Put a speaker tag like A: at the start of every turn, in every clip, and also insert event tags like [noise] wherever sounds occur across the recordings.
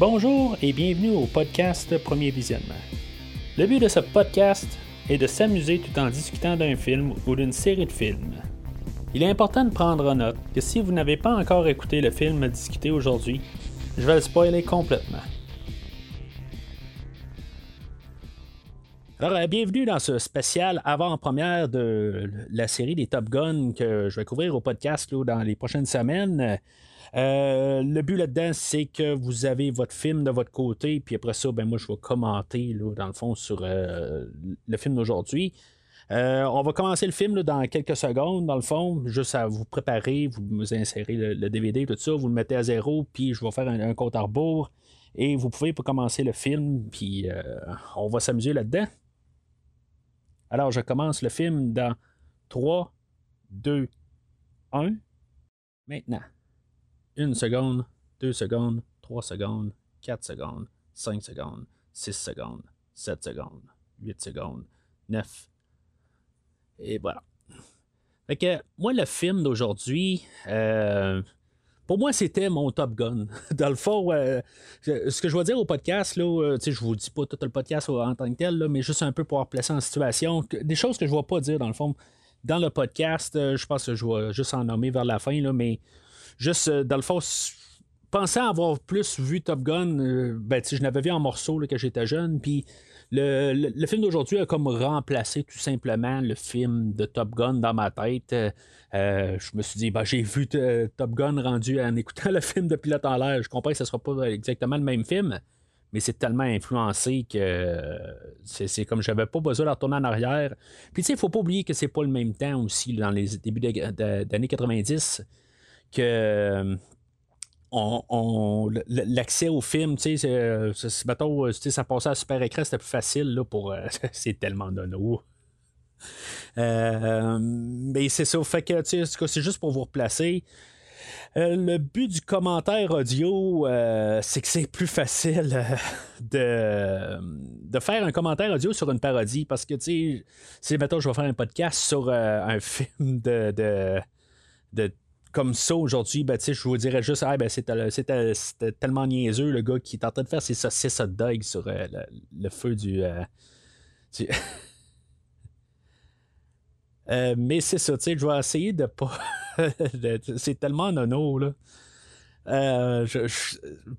A: Bonjour et bienvenue au podcast Premier Visionnement. Le but de ce podcast est de s'amuser tout en discutant d'un film ou d'une série de films. Il est important de prendre en note que si vous n'avez pas encore écouté le film discuté aujourd'hui, je vais le spoiler complètement. Alors, euh, bienvenue dans ce spécial avant-première de la série des Top Gun que je vais couvrir au podcast dans les prochaines semaines. Euh, le but là-dedans, c'est que vous avez votre film de votre côté, puis après ça, ben, moi, je vais commenter, dans le fond, sur euh, le film d'aujourd'hui. on va commencer le film dans quelques secondes, dans le fond, juste à vous préparer, vous insérez le, DVD, tout ça, vous le mettez à zéro, puis je vais faire un, compte à rebours, et vous pouvez commencer le film, puis on va s'amuser là-dedans. Alors, je commence le film dans 3, 2, 1. Maintenant. Une seconde, deux secondes, trois secondes, quatre secondes, cinq secondes, six secondes, sept secondes, huit secondes, neuf. Et voilà. Fait que moi, le film d'aujourd'hui, euh, pour moi, c'était mon Top Gun. [laughs] Dans le fond, euh, ce que je vais dire au podcast, là, euh, je vous dis pas tout le podcast en tant que tel, mais juste un peu pour placer en situation. Des choses que je ne vais pas dire, dans le fond, dans le podcast, je pense que je vais juste en nommer vers la fin, là, mais juste, dans le fond, pensant avoir plus vu Top Gun, ben, je l'avais vu en morceaux là, quand j'étais jeune, puis le, film d'aujourd'hui a comme remplacé tout simplement le film de Top Gun dans ma tête. Euh, je me suis dit, bah j'ai vu euh, Top Gun rendu en écoutant [laughs] le film de Pilote en l'air. Je comprends que ce ne sera pas exactement le même film, mais c'est tellement influencé que c'est, comme j'avais pas besoin de retourner en arrière. Puis tu sais, il faut pas oublier que c'est pas le même temps aussi dans les débuts d'années 90 que on, l'accès au film, tu sais, euh, ça passait à super écran, c'était plus facile là, pour. Euh, [laughs] c'est tellement nono. Euh, mais c'est ça, fait que c'est juste pour vous replacer. le but du commentaire audio, c'est que c'est plus facile de, de faire un commentaire audio sur une parodie parce que, tu sais, si, mettons, je vais faire un podcast sur un [laughs] film de, de comme ça aujourd'hui, ben, je vous dirais juste, ah, ben, c'était tellement niaiseux le gars qui est en train de faire ses saucisses hot dog sur euh, le, feu du. Euh, [laughs] euh, mais c'est ça, je vais essayer de pas. [laughs] c'est tellement nono, là.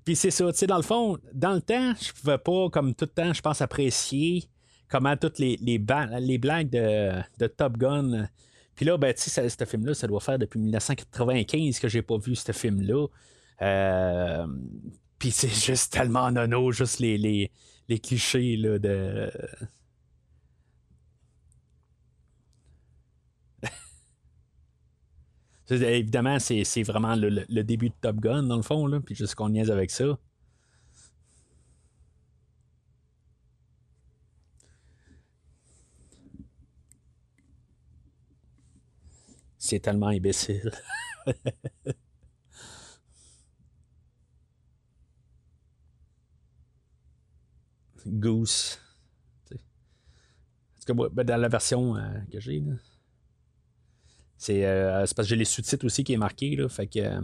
A: Puis c'est ça, dans le fond, dans le temps, je pouvais pas, comme tout le temps, je pense, apprécier comment toutes les, les, blagues de Top Gun puis là, ben, tu sais, ce film-là, ça doit faire depuis 1995 que j'ai pas vu ce film-là. Euh, puis c'est [laughs] juste tellement nono, juste les, les, les clichés là, de. [laughs] Évidemment, c'est vraiment le, le, début de Top Gun, dans le fond, là, puis juste qu'on niaise avec ça. C'est tellement imbécile. Goose. En tout ben, dans la version euh, que j'ai, c'est euh, parce que j'ai les sous-titres aussi qui est marqué, là, fait que. Euh,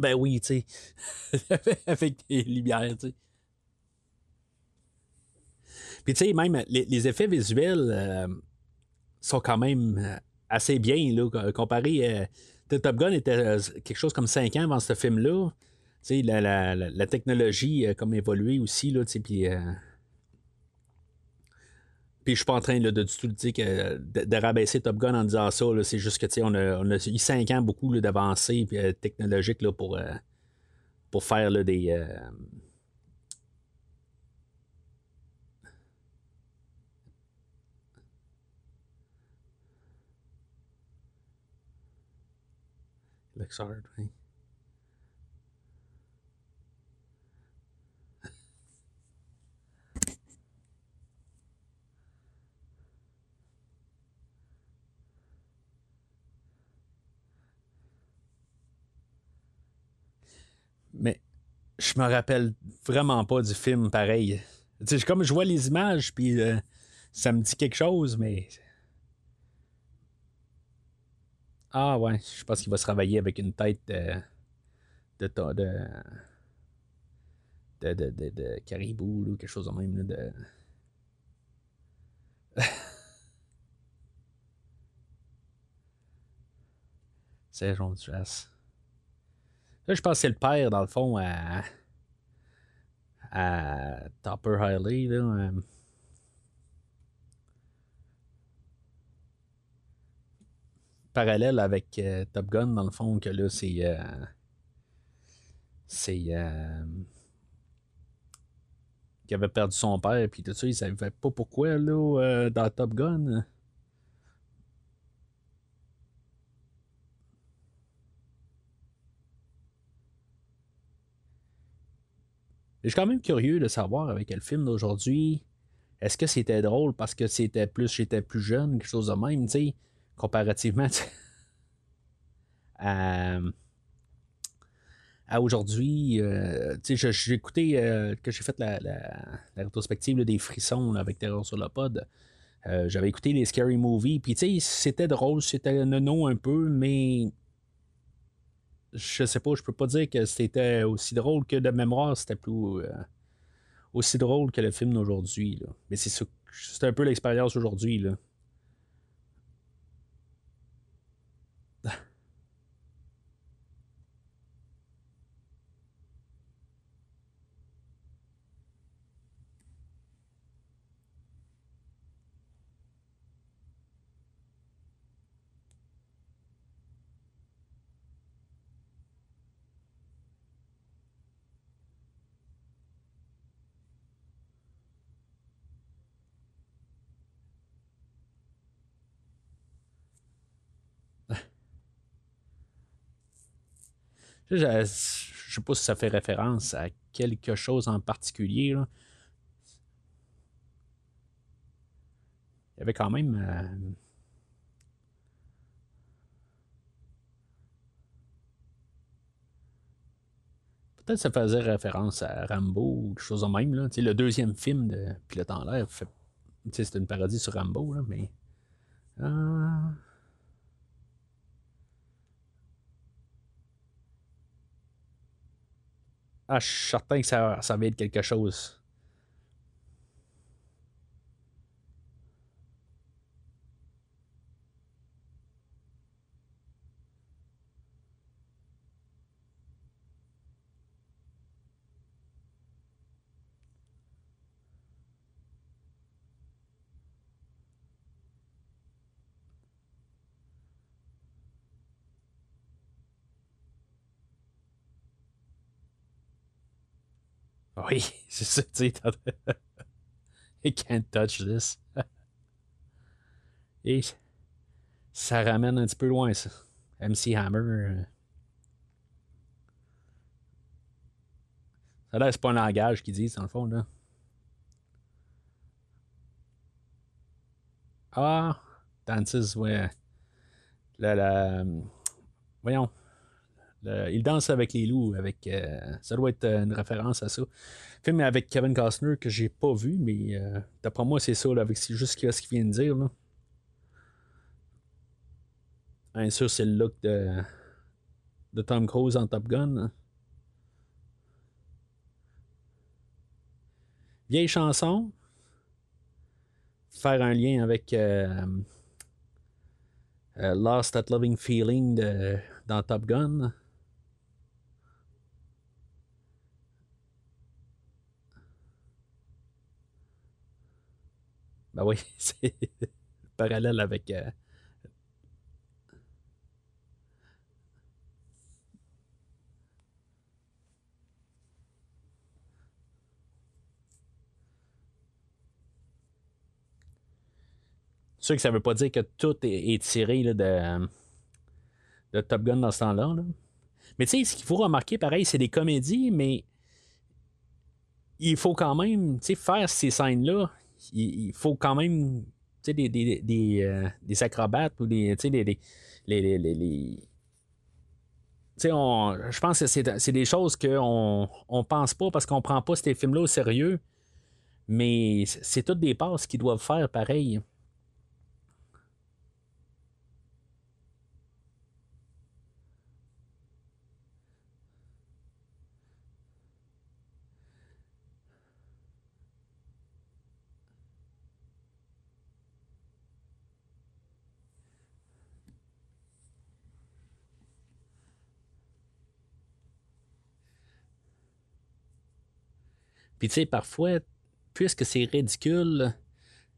A: Ben oui, tu sais. [laughs] Avec des lumières, tu sais. Puis tu sais, même les, effets visuels euh, sont quand même euh, assez bien, là, comparé. Euh, Top Gun était quelque chose comme 5 ans avant ce film-là. Tu sais, la, la, la, technologie a comme évolué aussi, là, tu sais, puis puis je suis pas en train de, du tout dire que, de, rabaisser Top Gun en disant ça. C'est juste que on a, on a eu cinq ans beaucoup d'avancées euh, technologiques pour, euh, pour faire là, des. Euh... Lexard. Mais je me rappelle vraiment pas du film pareil. Tu sais, comme je vois les images, puis euh, ça me dit quelque chose, mais. Ah ouais, je pense qu'il va se travailler avec une tête de. de. de. de, de, de, de caribou, ou quelque chose de même. Là, de. C'est Jean Trace. Là, je pense c'est le père, dans le fond, à. à Topper Hiley, euh, parallèle avec euh, Top Gun, dans le fond, que là, c'est. euh, c'est. qui avait perdu son père, puis tout ça, il savait pas pourquoi, là, dans Top Gun. Je suis quand même curieux de savoir avec quel film d'aujourd'hui, est-ce que c'était drôle parce que c'était plus j'étais plus jeune, quelque chose de même, tu sais, comparativement à, aujourd'hui. euh, j'ai écouté euh, que j'ai fait la, la- rétrospective des frissons avec Terror sur le pod. Euh, J'avais écouté les Scary Movies, puis tu sais, c'était drôle, c'était nono un peu, mais je sais pas, je peux pas dire que c'était aussi drôle que de mémoire, c'était plus euh, aussi drôle que le film d'aujourd'hui. Mais c'est un peu l'expérience aujourd'hui. là. Je, je sais pas si ça fait référence à quelque chose en particulier. là. Il y avait quand même. euh, Peut-être que ça faisait référence à Rambo ou quelque chose de même. Là. Le deuxième film de Pilote en l'air, fait... c'est une parodie sur Rambo, là, mais. Ah. Ah, je suis certain que ça, ça va être quelque chose. Oui, [laughs] c'est ça, tu sais. [laughs] can't touch this. [laughs] Et ça ramène un petit peu loin, ça. MC Hammer. euh, Ça l'air, c'est pas un langage qu'ils disent, dans le fond, là. Ah, Dances, ouais. La, la, voyons. Il danse avec les loups, avec. euh, ça doit être euh, une référence à ça. Film avec Kevin Costner que j'ai pas vu, mais euh, d'après moi, c'est ça, là, juste ce qu'il vient de dire. Là. Bien sûr, c'est le look de, Tom Cruise en Top Gun. hein. Vieille chanson. Faire un lien avec euh, Lost at Loving Feeling de, dans Top Gun. Ben oui, [laughs] c'est le parallèle avec. euh, sûr que ça veut pas dire que tout est, tiré de, de Top Gun dans ce temps-là. là. Mais tu sais, ce qu'il faut remarquer, pareil, c'est des comédies, mais il faut quand même faire ces scènes-là. Il, faut quand même sais, des, des, des, euh, des acrobates ou des. des- des- les- les- les- je pense que c'est des choses qu'on on pense pas parce qu'on prend pas ces films-là au sérieux. Mais c'est toutes des passes qu'ils doivent faire pareil. Puis tu sais, parfois, puisque c'est ridicule,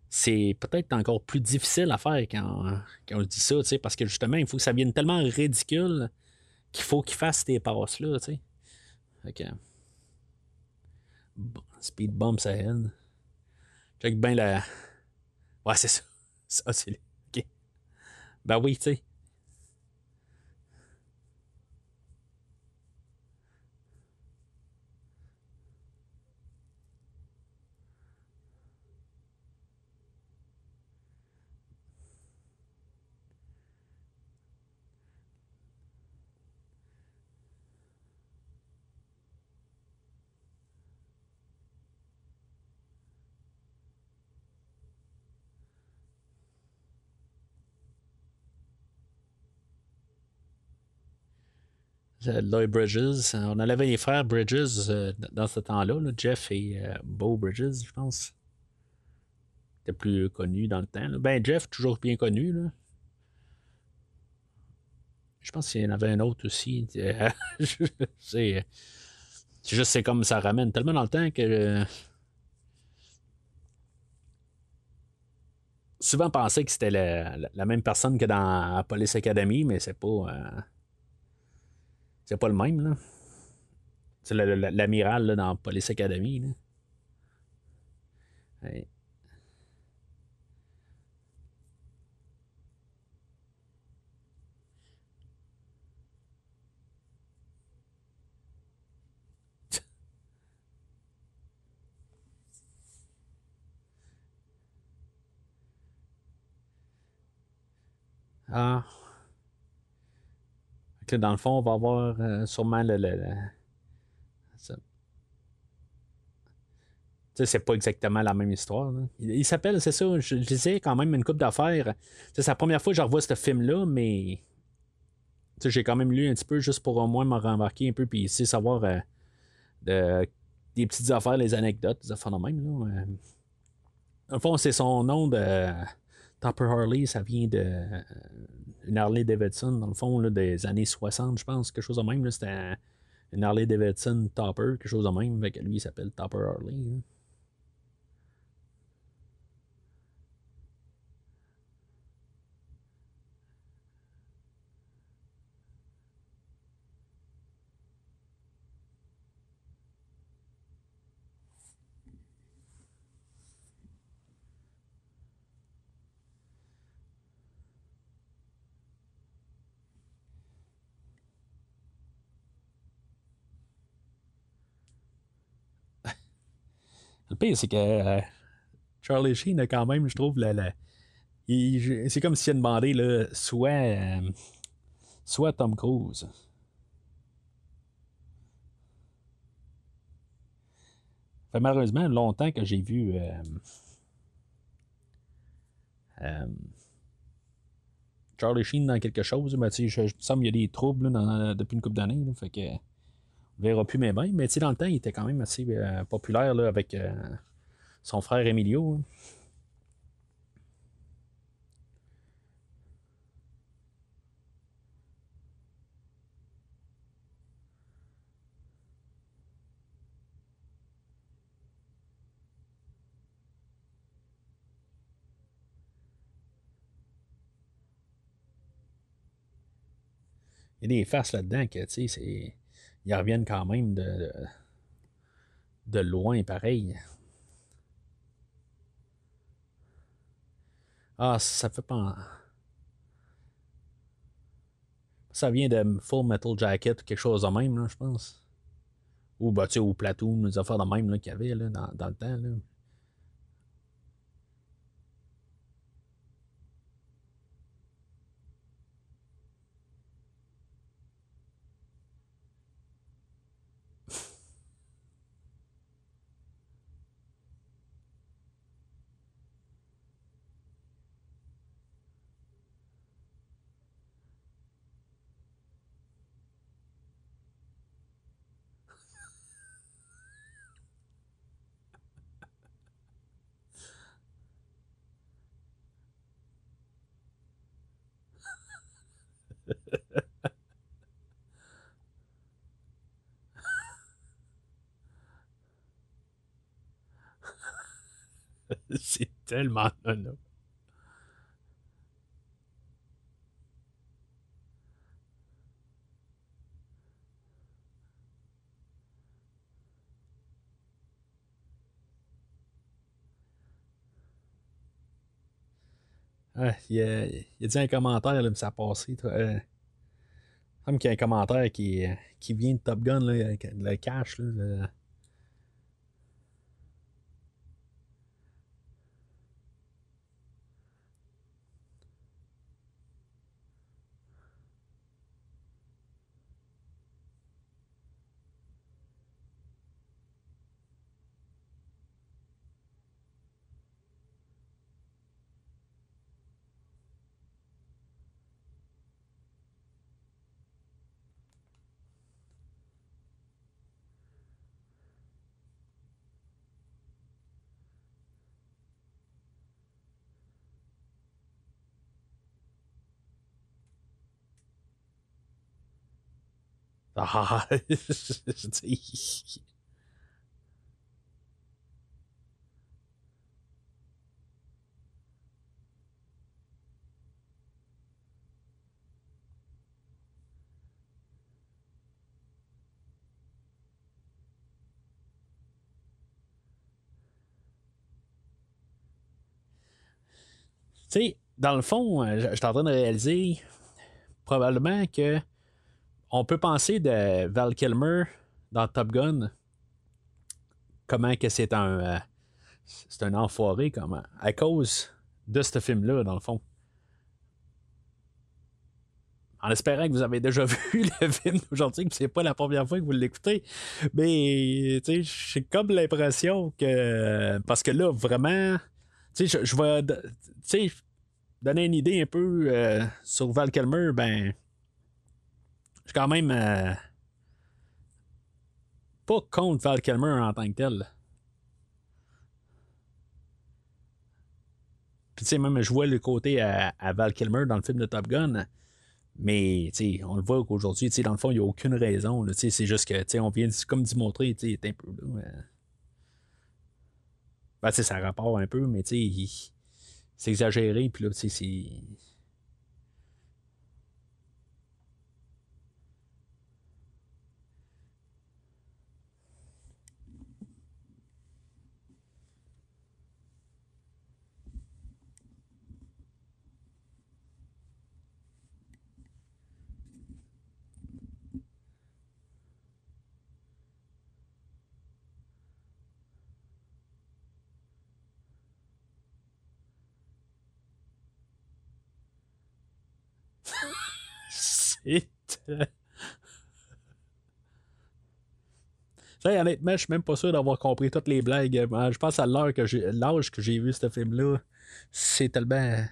A: c'est peut-être encore plus difficile à faire quand, on dit ça, tu sais, parce que justement, il faut que ça vienne tellement ridicule qu'il faut qu'il fasse ces passes-là, tu sais. OK. Speed bump, ça haine. Check bien la. Ouais, c'est ça. [laughs] Ça, c'est. OK. Ben oui, tu sais. Lloyd Bridges. On avait les frères Bridges euh, dans ce temps-là, Jeff et euh, Beau Bridges, je pense. C'était plus connu dans le temps. Ben, Jeff, toujours bien connu. Là. Je pense qu'il y en avait un autre aussi. [laughs] c'est juste c'est comme ça ramène tellement dans le temps que. Euh, souvent pensé que c'était la, même personne que dans Police Academy, mais c'est pas. C'est pas le même, là. C'est l'amiral dans Police Academy. Là. [laughs] Ah dans le fond, on va avoir euh, sûrement le. c'est pas exactement la même histoire. Il, s'appelle, c'est ça, je, disais quand même une coupe d'affaires. C'est la première fois que je revois ce film-là, mais j'ai quand même lu un petit peu juste pour au moins me remarquer un peu puis savoir euh, des petites affaires, les anecdotes, des affaires de même. Là. Fond, c'est son nom de Topper Harley, ça vient de une Harley Davidson, dans le fond, là, des années 60, je pense, quelque chose de même. C'était une Harley Davidson Topper, quelque chose de même. Avec lui, il s'appelle Topper Harley. Hein. Le pire, c'est que euh, Charlie Sheen a quand même, je trouve, la, c'est comme s'il a demandé là, soit, euh, soit Tom Cruise. Fait malheureusement longtemps que j'ai vu euh, Charlie Sheen dans quelque chose. Mais, je, je me semble qu'il y a des troubles depuis une couple d'années. Fait que verra plus mes mains. Mais dans le temps, il était quand même assez euh, populaire là, avec euh, son frère Emilio. Hein. Il y a des faces là-dedans que, tu sais, c'est ils reviennent quand même de, de, loin, pareil. Ah, ça fait pas. Ça vient de Full Metal Jacket ou quelque chose de même, je pense. Ou, bah, tu sais, ou Platoon, des affaires de même qu'il y avait là, dans, dans le temps. Là. c'est tellement [laughs] là. Ah, il, a, il, a, dit un commentaire, là, mais ça a passé. Toi. Euh, il y a un commentaire qui, qui vient de Top Gun, là, le cash. Là, le... Ah, Tu sais, dans le fond, euh, je en train de réaliser probablement que on peut penser de Val Kilmer dans Top Gun comment que c'est un euh, c'est un enfoiré comment à cause de ce film là dans le fond en espérant que vous avez déjà [laughs] vu le film aujourd'hui, que c'est pas la première fois que vous l'écoutez. Mais, tu sais, j'ai comme l'impression que. Parce que là, vraiment, tu sais, je, vais, tu sais, donner une idée un peu euh, sur Val Kilmer, ben, suis quand même euh, pas contre Val Kilmer en tant que tel. Puis tu sais, même je vois le côté à, Val Kilmer dans le film de Top Gun. Mais tu sais, on le voit qu'aujourd'hui, tu sais, dans le fond, il n'y a aucune raison. C'est juste que tu sais, on vient comme d'y montrer, tu sais, un peu là. Ben, tu sais, ça rapporte un peu, mais tu sais, c'est exagéré, puis là, tu sais, c'est [laughs] honnêtement, je suis même pas sûr d'avoir compris toutes les blagues. Je pense à l'heure que j'ai l'âge que j'ai vu ce film-là. C'est tellement.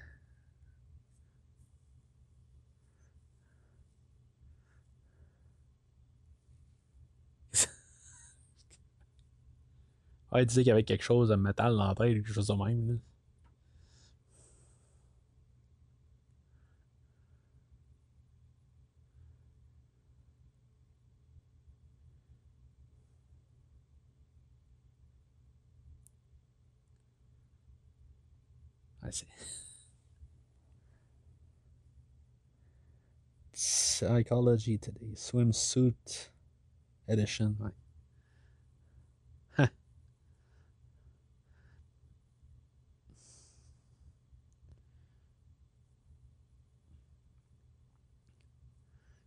A: ah, il disait qu'il y avait quelque chose de métal dans la tête, quelque chose de même. Psychology Today, Swimsuit Edition. Ouais. [laughs]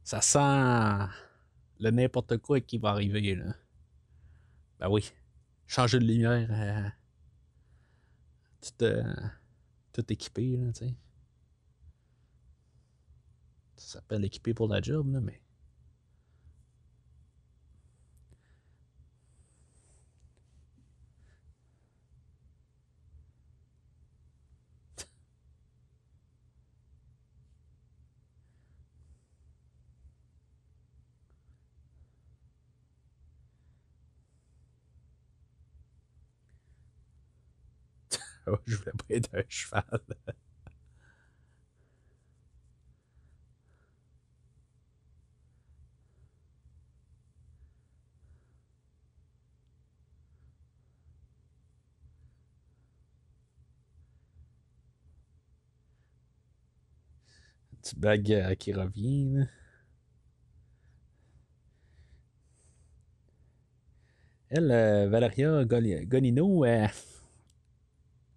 A: Ça sent le n'importe quoi qui va arriver. Là. Ben oui. Changer de lumière. Euh, tout, tout équipé, là, tu sais. Ça s'appelle équipé pour la job, là, mais. [laughs] je voulais pas être un cheval. [laughs] Petite bague euh, qui revient. Elle, euh, Valeria Gonino, elle,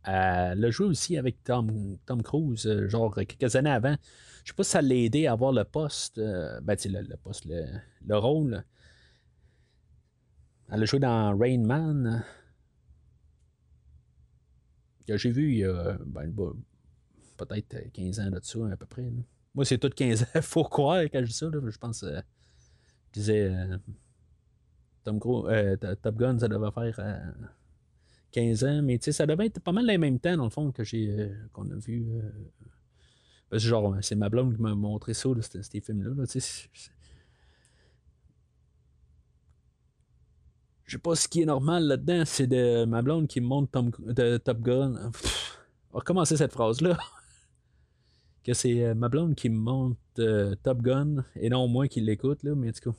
A: a joué aussi avec Tom, Tom Cruise, euh, genre quelques années avant. Je sais pas si ça l'a aidé à avoir le poste, ben, le, le poste, le, rôle. Elle a joué dans Rain Man que j'ai vu il y a ben, peut-être 15 ans de ça, à peu près. Moi, c'est tout 15 ans. [laughs] Faut croire quand je dis ça. Je pense, euh, je disais, euh, Tom euh, Top Gun, ça devait faire 15 ans, mais ça devait être pas mal les mêmes temps, dans le fond, que j'ai qu'on a vu. genre, c'est ma blonde qui m'a montré ça, ces films-là. Là, je sais pas ce qui est normal là-dedans, c'est de ma blonde qui me montre Tom, de Top Gun. on va recommencer cette phrase-là. [laughs] que c'est euh, ma blonde qui me montre euh, Top Gun et non moi qui l'écoute, là, mais tout cas.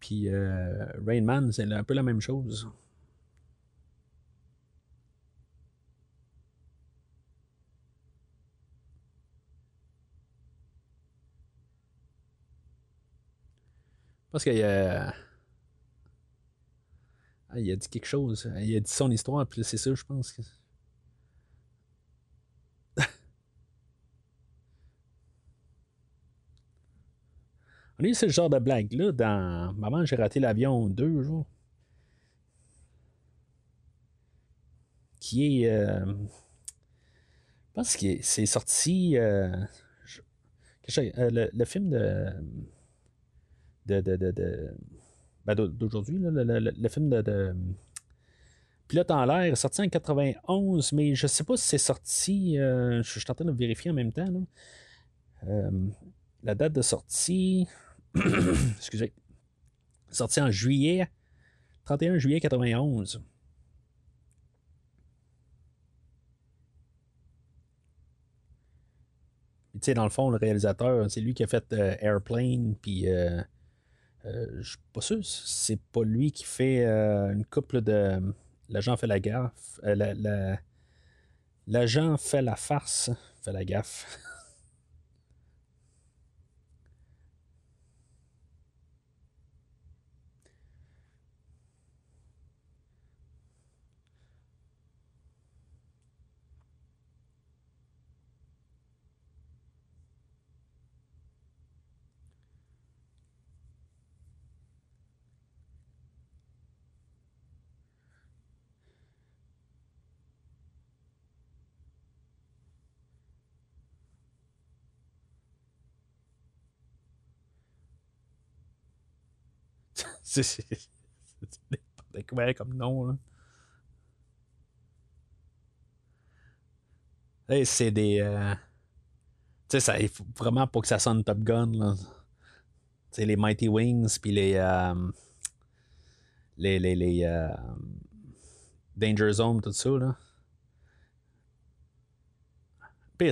A: Puis euh, Rain Man, c'est un peu la même chose. Parce qu'il y a. Ah, il a dit quelque chose. Il a dit son histoire, puis c'est ça, je pense. Que... On ce genre de blague-là dans Maman, j'ai raté l'avion deux jours. Qui est. Euh, je pense que c'est sorti. Euh, euh, le, film de. ben, d'aujourd'hui, le, film de, Pilote en l'air sorti en 91, mais je sais pas si c'est sorti. je suis en train de vérifier en même temps. la date de sortie. [coughs] excusez, sorti en juillet, 31 juillet 91. Tu sais, dans le fond, le réalisateur, c'est lui qui a fait euh, Airplane, puis euh, euh, suis pas sûr, c'est pas lui qui fait une couple de. L'agent fait la gaffe. L'agent fait la farce, fait la gaffe. [laughs] [laughs] c'est n'importe comme nom. Là. C'est des. Euh... Tu sais, ça, il faut vraiment pour que ça sonne Top Gun. Là. sais, les Mighty Wings, puis les. Euh... Les. les, euh... Danger Zone, tout ça. Là.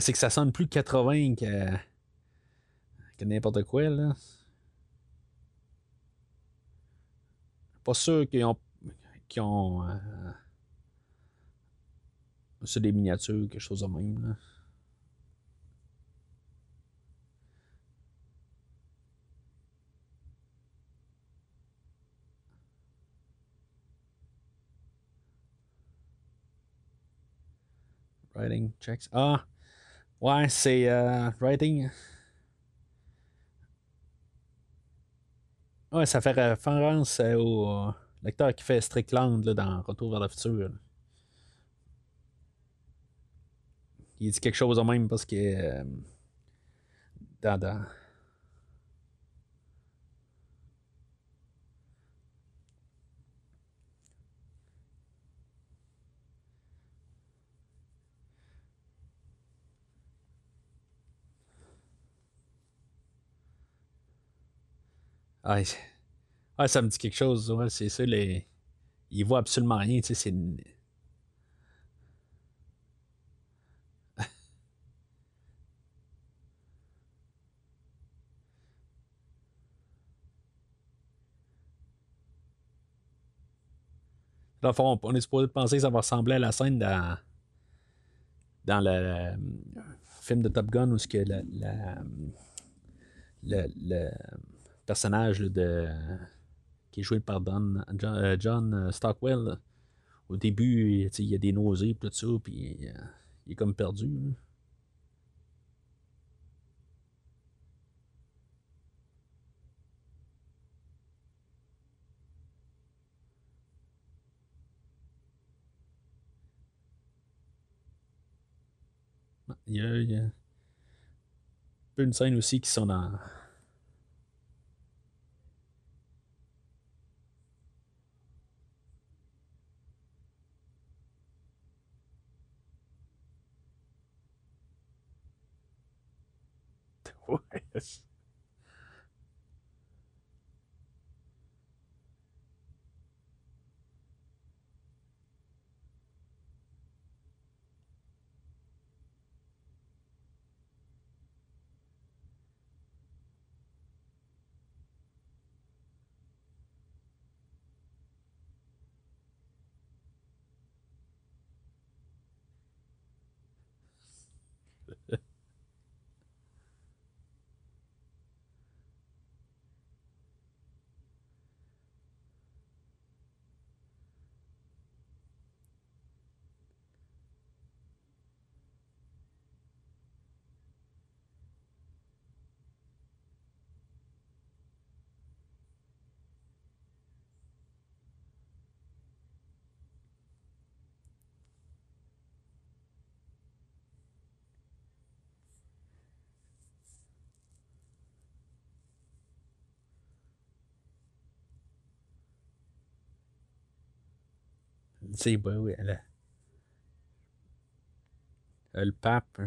A: C'est que ça sonne plus 80 que, que n'importe quoi. Là. Pas sûr qu'ils ont. Qui ont euh, c'est des miniatures, quelque chose de même. Là. Writing checks. Ah, ouais, c'est euh, writing. Ouais, ça fait référence euh, au lecteur qui fait Strickland là, dans Retour vers le futur. Il dit quelque chose au même parce que. Euh, dans, Ah, ça me dit quelque chose. c'est ça, les... il voit absolument rien. Tu sais, c'est. Dans fond, on est supposé penser que ça va ressembler à la scène dans, dans le film de Top Gun où ce que la, le, personnage de, qui est joué par John, John Stockwell, au début, il y a des nausées, tout ça, puis il est comme perdu. Il y, a, il y a une scène aussi qui sont dans. Ouais. C'est bah oui, elle Le pape.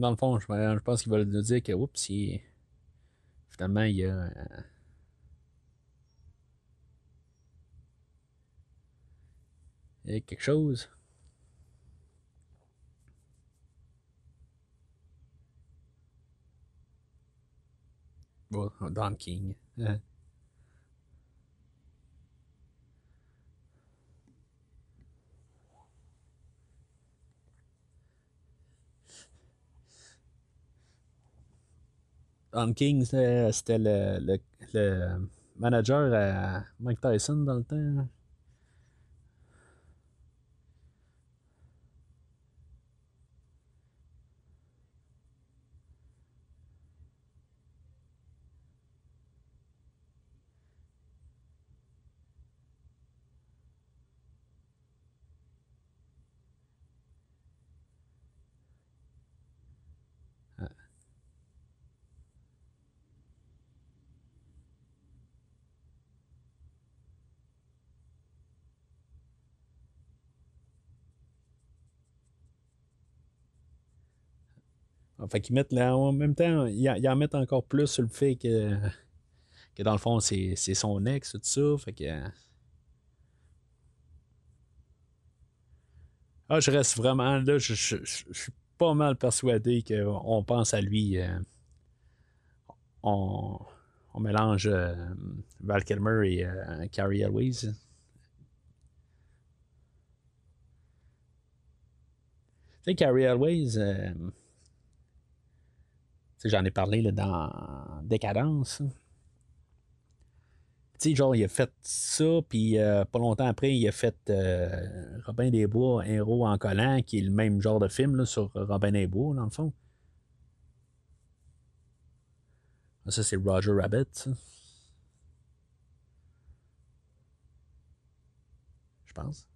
A: Dans le fond, je, pense qu'il va nous dire que, oups, finalement, il y a. Euh, il y a quelque chose. Bon, Don King. Hein. Don King, c'était le, le, manager à Mike Tyson dans le temps. Fait qu'ils mettent là, en même temps, ils, en mettent encore plus sur le fait que, que dans le fond, c'est son ex, tout ça. Fait que. Ah, je reste vraiment là, je, suis pas mal persuadé qu'on pense à lui. Euh, on, on, mélange euh, Val Kilmer et euh, Carrie Elwes. Tu sais, Carrie Elwes J'en ai parlé là, dans Décadence. Tu sais, genre, il a fait ça, puis euh, pas longtemps après, il a fait euh, Robin des Bois, héros en collant, qui est le même genre de film là, sur Robin des Bois, dans le fond. Ça, c'est Roger Rabbit, Je pense.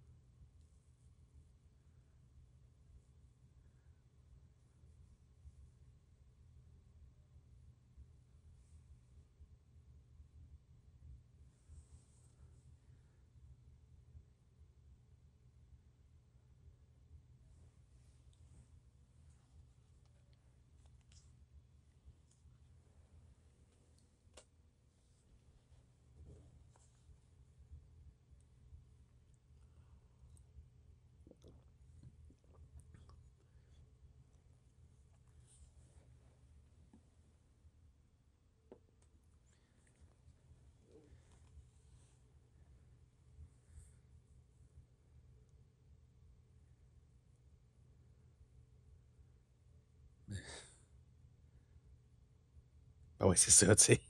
A: Oui, c'est ça, tu sais.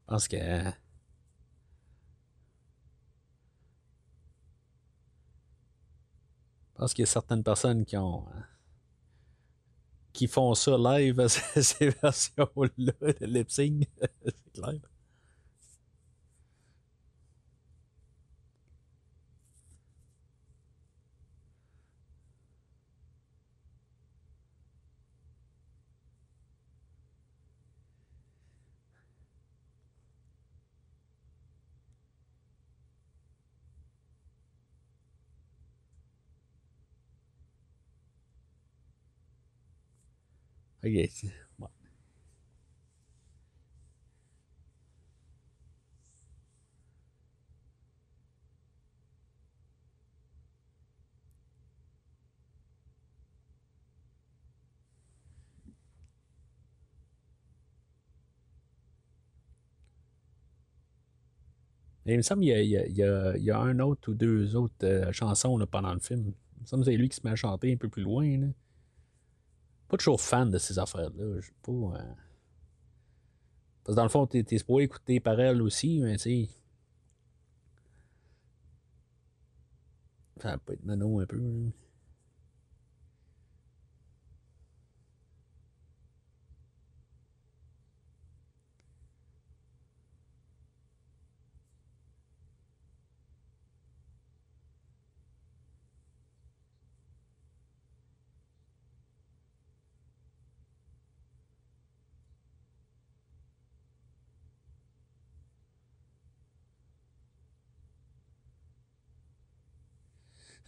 A: Je pense que. Je pense qu'il y a certaines personnes qui ont. qui font ça live, [laughs] ces versions-là de lip [laughs] c'est clair. Bon. il me semble qu'il y, y, y, y, a un autre ou deux autres euh, chansons là, pendant le film. Il me semble que c'est lui qui se met à chanter un peu plus loin. Là pas toujours fan de ces affaires-là. Je pas. Euh, parce que dans le fond, t'es, es supposé écouter par elle aussi, mais tu sais. Ça peut être Manon un peu.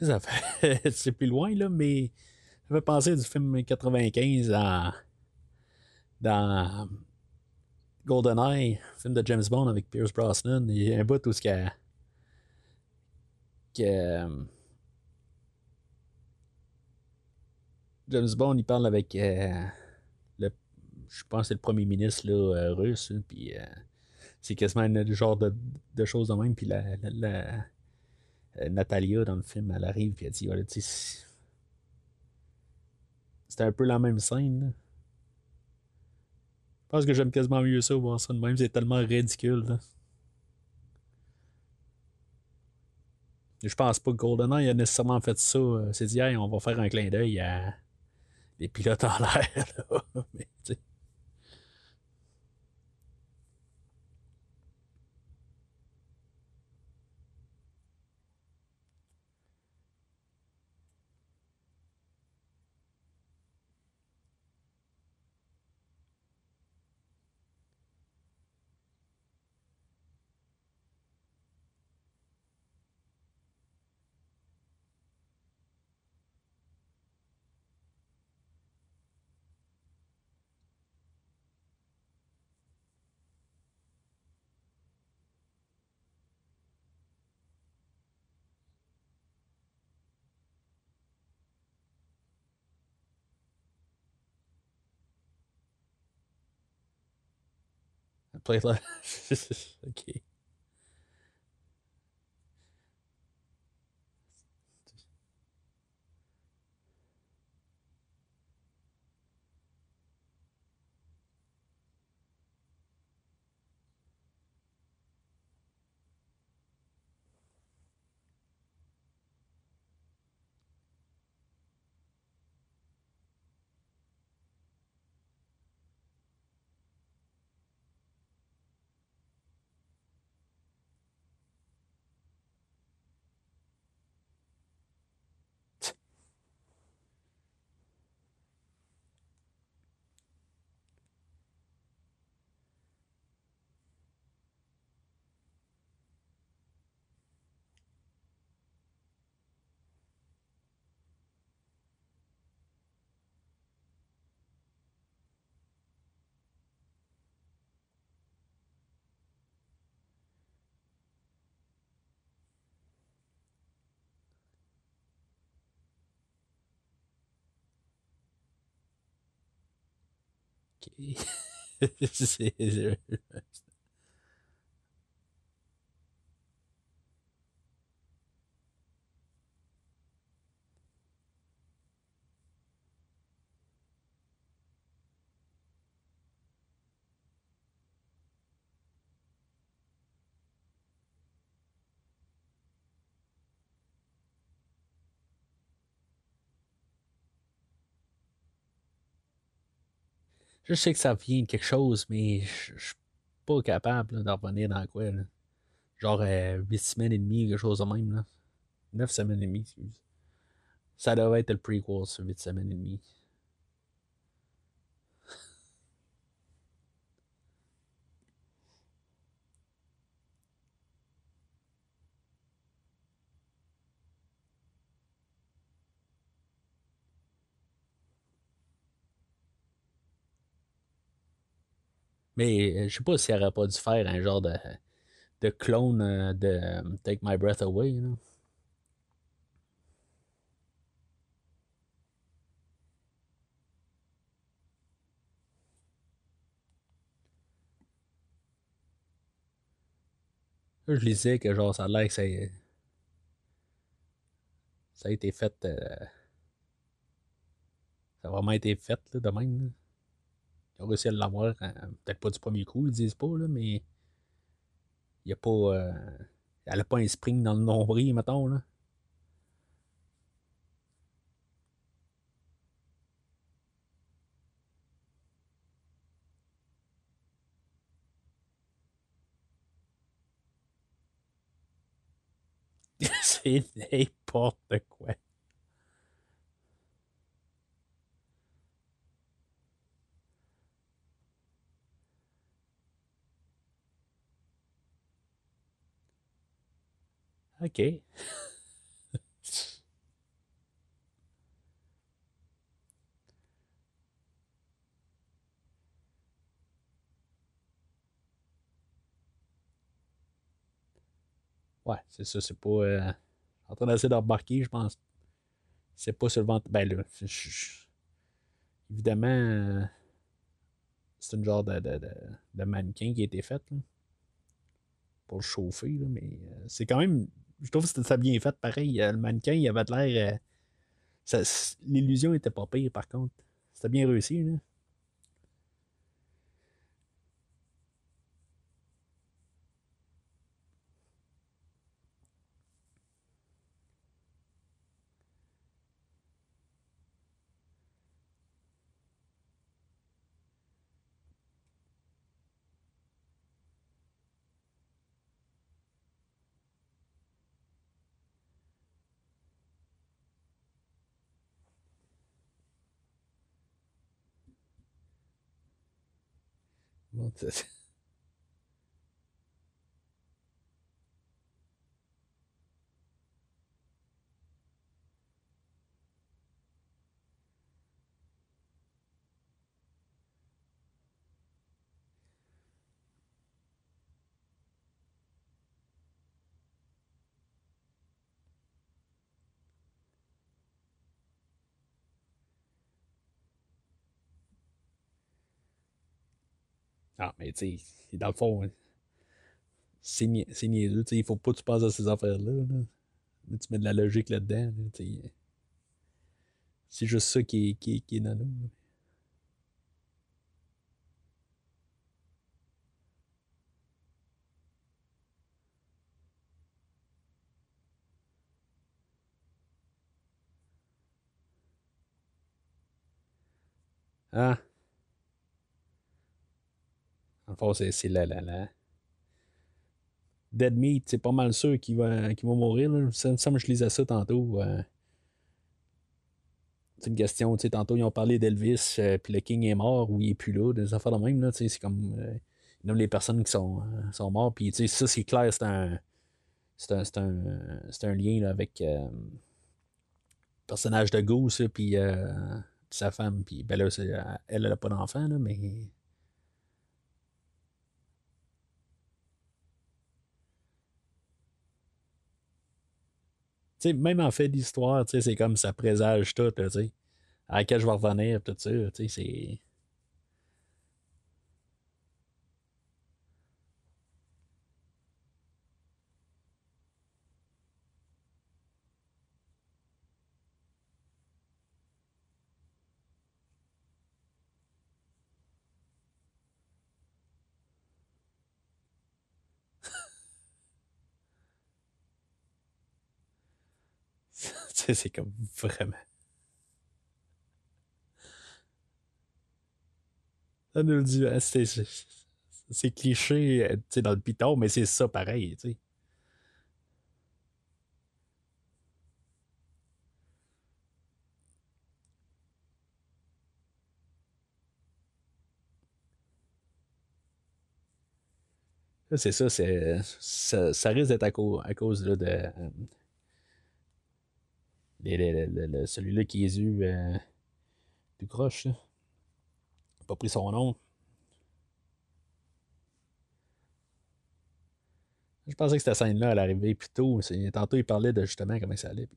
A: Ça fait. [laughs] c'est plus loin, là, mais ça fait penser du film 95 dans. dans. GoldenEye, film de James Bond avec Pierce Brosnan. Il y a un bout où ce que. que. James Bond, il parle avec. Euh, le, je pense c'est le premier ministre là, euh, russe, hein, puis. Euh, c'est quasiment le genre de, de choses de même, puis la, Natalia dans le film, elle arrive et elle dit voilà, C'était un peu la même scène. Je pense que j'aime quasiment mieux ça, voir ça de même. C'est tellement ridicule. Je pense pas que GoldenEye a nécessairement fait ça. C'est dit, on va faire un clin d'œil à les pilotes en l'air. [laughs] Mais, play left. [laughs] okay. [laughs] Okay. Je sais que ça vient de quelque chose, mais je suis pas capable d'en revenir dans quoi. Là. Genre euh, 8 semaines et demie, quelque chose de même. Là. 9 semaines et demie, excuse. Ça devait être le prequel sur 8 semaines et demie. Mais euh, je sais pas s'il aurait pas dû faire un genre de, de clone euh, de euh, Take My Breath Away. Là. Je lisais que genre ça a l'air que ça, ça a été fait. ça a vraiment été fait là, de même. Ils réussi à l'avoir, peut-être pas du premier coup, ils disent pas, là, mais il n'y a pas. Euh, elle n'a pas un spring dans le nombril, mettons, là. [laughs] C'est n'importe quoi. OK. Ouais, c'est ça, c'est pas. Euh, en train d'essayer de remarquer, je pense. C'est pas sur le ventre. Ben là, évidemment, euh, c'est une genre de, de, de, mannequin qui a été fait là, pour le chauffer, là, mais euh, c'est quand même je trouve que c'était bien fait. Pareil, euh, le mannequin, il avait l'air. Euh, l'illusion était pas pire, par contre. C'était bien réussi, là. it. Ah, mais tu sais, dans le fond, hein, c'est niaiseux. Il faut pas que tu penses à ces affaires-là. Mais tu mets de la logique là-dedans. c'est juste ça qui est, qui qui. Ah. En fond, c'est la, la, la, Dead Meat, c'est pas mal sûr qu'il va, va mourir. Là. Ça, ça, je lisais ça tantôt. Euh. C'est une question, tu sais, tantôt ils ont parlé d'Elvis, euh, puis le King est mort ou il est plus là, des affaires de même, là, tu sais, c'est comme, euh, ils les personnes qui sont, euh, sont mortes, puis tu sais, ça c'est clair, c'est un, c'est un, un, un lien là, avec le personnage de Goose, puis sa femme, puis ben là, elle, elle a pas d'enfant, là, mais même en fait d'histoire, c'est comme ça présage tout, tu. À laquelle je vais revenir, tout ça, c'est. C'est comme vraiment. Ça nous dit, hein, c'est cliché euh, dans le piton, mais c'est ça pareil. sais. C'est ça, c'est, ça, risque d'être à, cause de. Celui-là qui est eu euh, du croche. Là. Pas pris son nom. Je pensais que cette scène-là, elle arrivait plus tôt. Tantôt, il parlait de justement comment ça allait.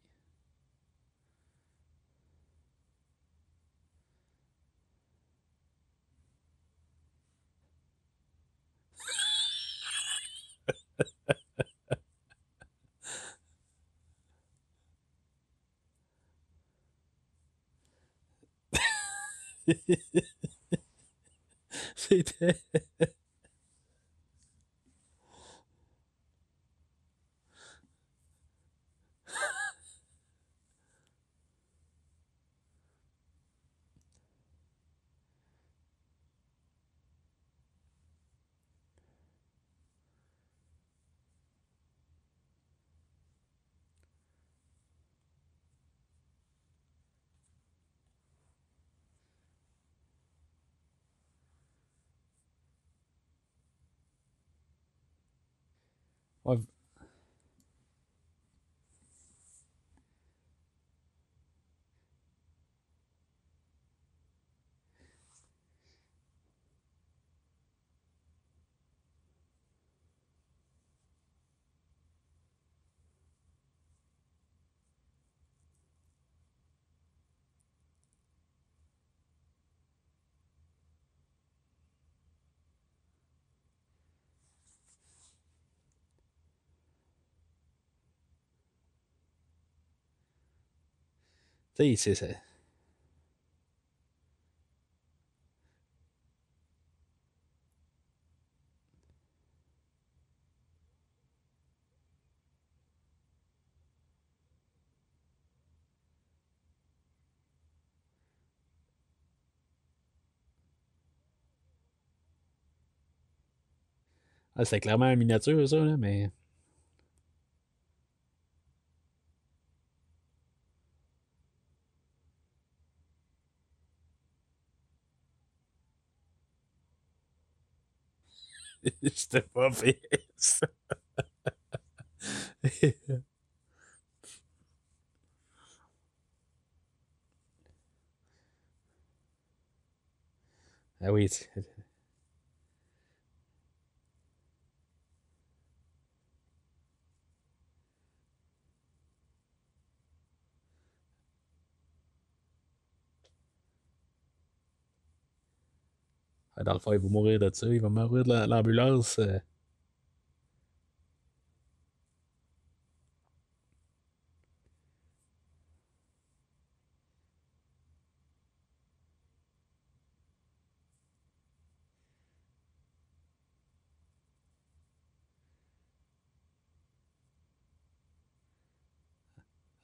A: [laughs] Siitä C'était. Tu sais, c'est. Ah, c'est clairement une miniature, ça, là, mais. C'était pas fait. ah oui. Dans le fond, il va mourir de ça. Il va mourir de l'ambulance. Euh.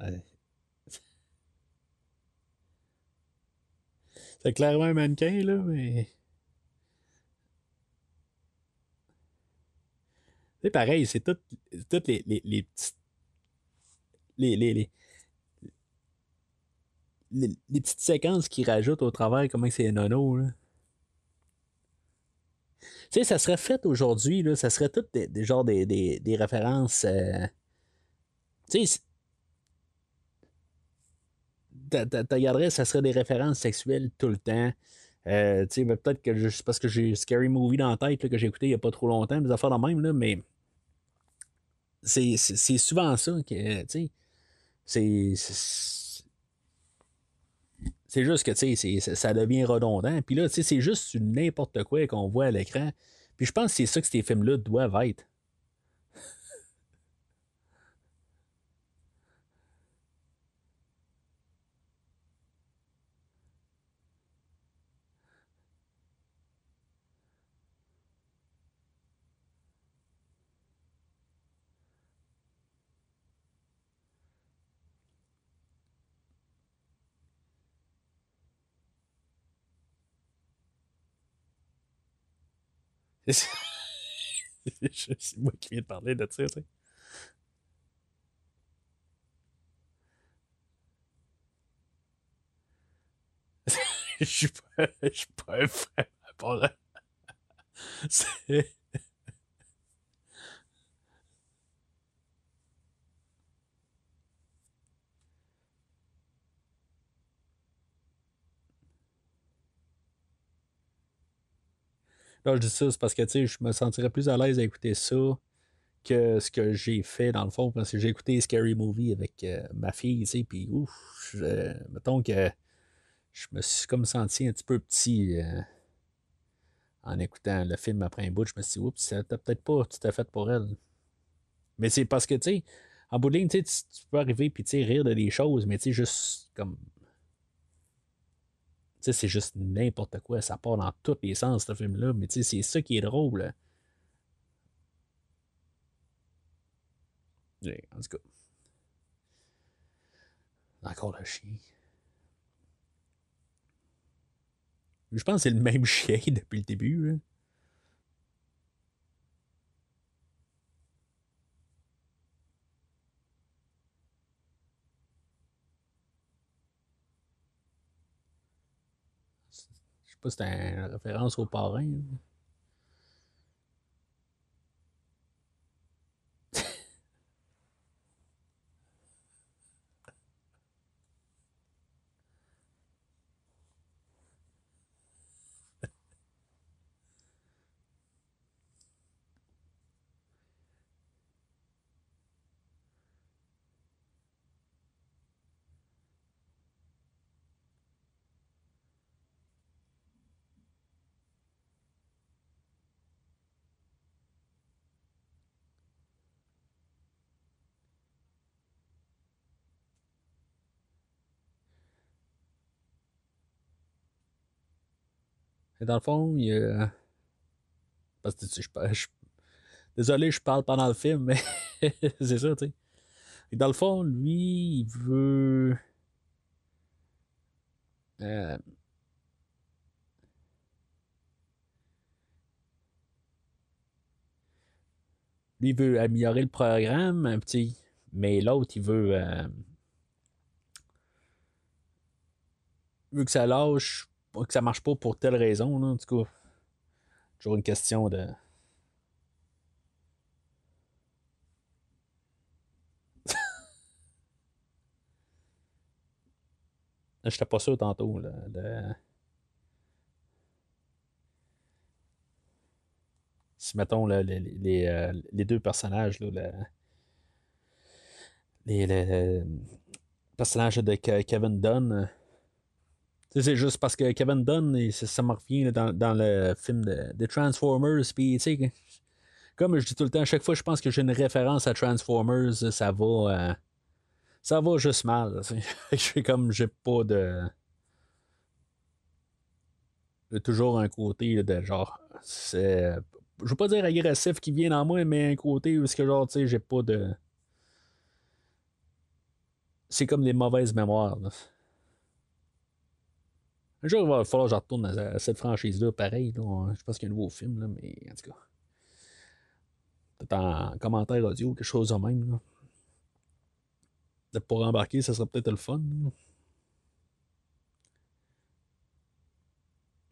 A: [laughs] C'est clairement un mannequin, là, mais. C'est pareil, c'est toutes les, les, les petites. Les, les, petites séquences qui rajoutent au travers, comment c'est nono. Tu sais, ça serait fait aujourd'hui, là, ça serait tout des, des genres des, des, des références. Euh, tu sais, tu regarderais, ça serait des références sexuelles tout le temps. Euh, peut-être que je, parce que j'ai Scary Movie dans la tête que j'ai écouté il n'y a pas trop longtemps, des affaires de même, là, mais c'est souvent ça que, tu c'est. C'est juste que, tu sais, ça devient redondant. Puis là, tu sais, c'est juste n'importe quoi qu'on voit à l'écran. Puis je pense que c'est ça que ces films-là doivent être. [laughs] c'est moi qui viens de parler de ça, tu sais. [laughs] je suis pas, je suis pas un frère. [laughs] C'est. Là, je dis ça, c'est parce que je me sentirais plus à l'aise à écouter ça que ce que j'ai fait dans le fond, parce que j'ai écouté Scary Movie avec euh, ma fille, tu sais, puis ouf, mettons que je me suis comme senti un petit peu petit euh, en écoutant le film après un bout. Je me suis dit, oups, c'était peut-être pas tout à fait pour elle. Mais c'est parce que, tu sais, en bout de ligne, tu, peux arriver puis rire de des choses, mais tu sais, juste comme. Tu sais, c'est juste n'importe quoi. Ça part dans tous les sens, ce film-là. Mais tu sais, c'est ça qui est drôle. En tout cas. Encore le chien. Je pense que c'est le même [laughs] chien depuis le début. Je sais pas c'est une référence au parrain. Et dans le fond, il. Parce que je, je... Désolé, je parle pendant le film, mais [laughs] c'est ça, tu sais. Et dans le fond, lui, il veut. Euh... Lui, il veut améliorer le programme un petit. Mais l'autre, il veut. Euh... Il veut que ça lâche que ça marche pas pour telle raison, là, tout cas. Toujours une question de. [laughs] J'étais pas sûr tantôt. Là. Si mettons les, les, euh, les, deux personnages, là, les, les, personnages de Kevin Dunn c'est juste parce que Kevin Dunn, ça me revient dans, dans, le film de, Transformers. Puis, comme je dis tout le temps, à chaque fois je pense que j'ai une référence à Transformers, ça va. Euh, ça va juste mal. [laughs] Je suis comme, j'ai pas de. J'ai toujours un côté de genre. C'est. Je veux pas dire agressif qui vient dans moi, mais un côté où que genre, tu sais, j'ai pas de. C'est comme des mauvaises mémoires. Un jour, il va falloir que je retourne à, cette franchise-là, pareil. je pense qu'il y a un nouveau film, là, mais en tout cas. Peut-être en commentaire audio, quelque chose de même. Là. De pour embarquer, ça serait peut-être le fun.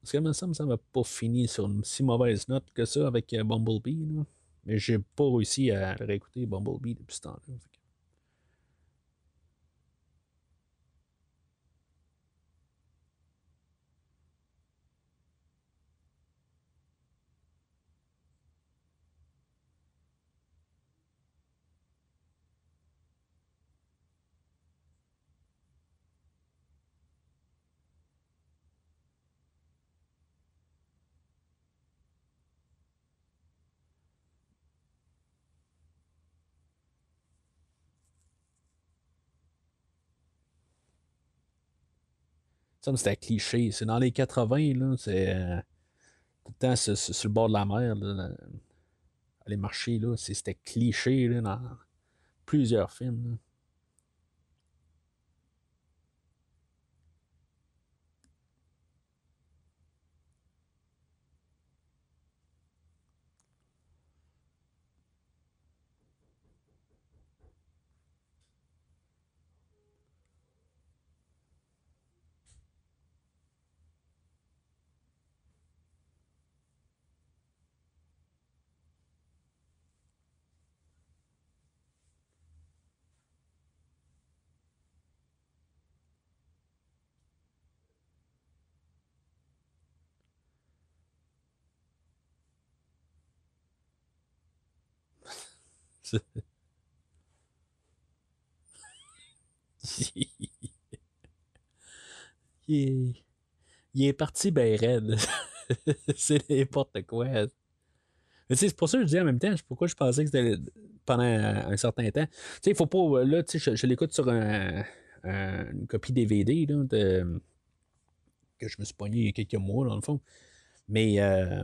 A: Parce que, ça me semble pas fini sur une si mauvaise note que ça avec euh, Bumblebee. Là. Mais j'ai pas réussi à réécouter Bumblebee depuis ce temps-là. C'était cliché. C'est dans les 80, là, c'est euh, tout le temps sur, le bord de la mer. Là, aller marcher, là, c'était cliché là, dans plusieurs films. Il, est... parti ben raide. [laughs] c'est n'importe quoi. c'est pour ça que je dis en même temps, pourquoi je pensais que c'était pendant un, certain temps. Tu sais, il faut pas. Là, tu sais, je, l'écoute sur un, une copie DVD là, que je me suis pogné il y a quelques mois, dans le fond. Mais. Euh,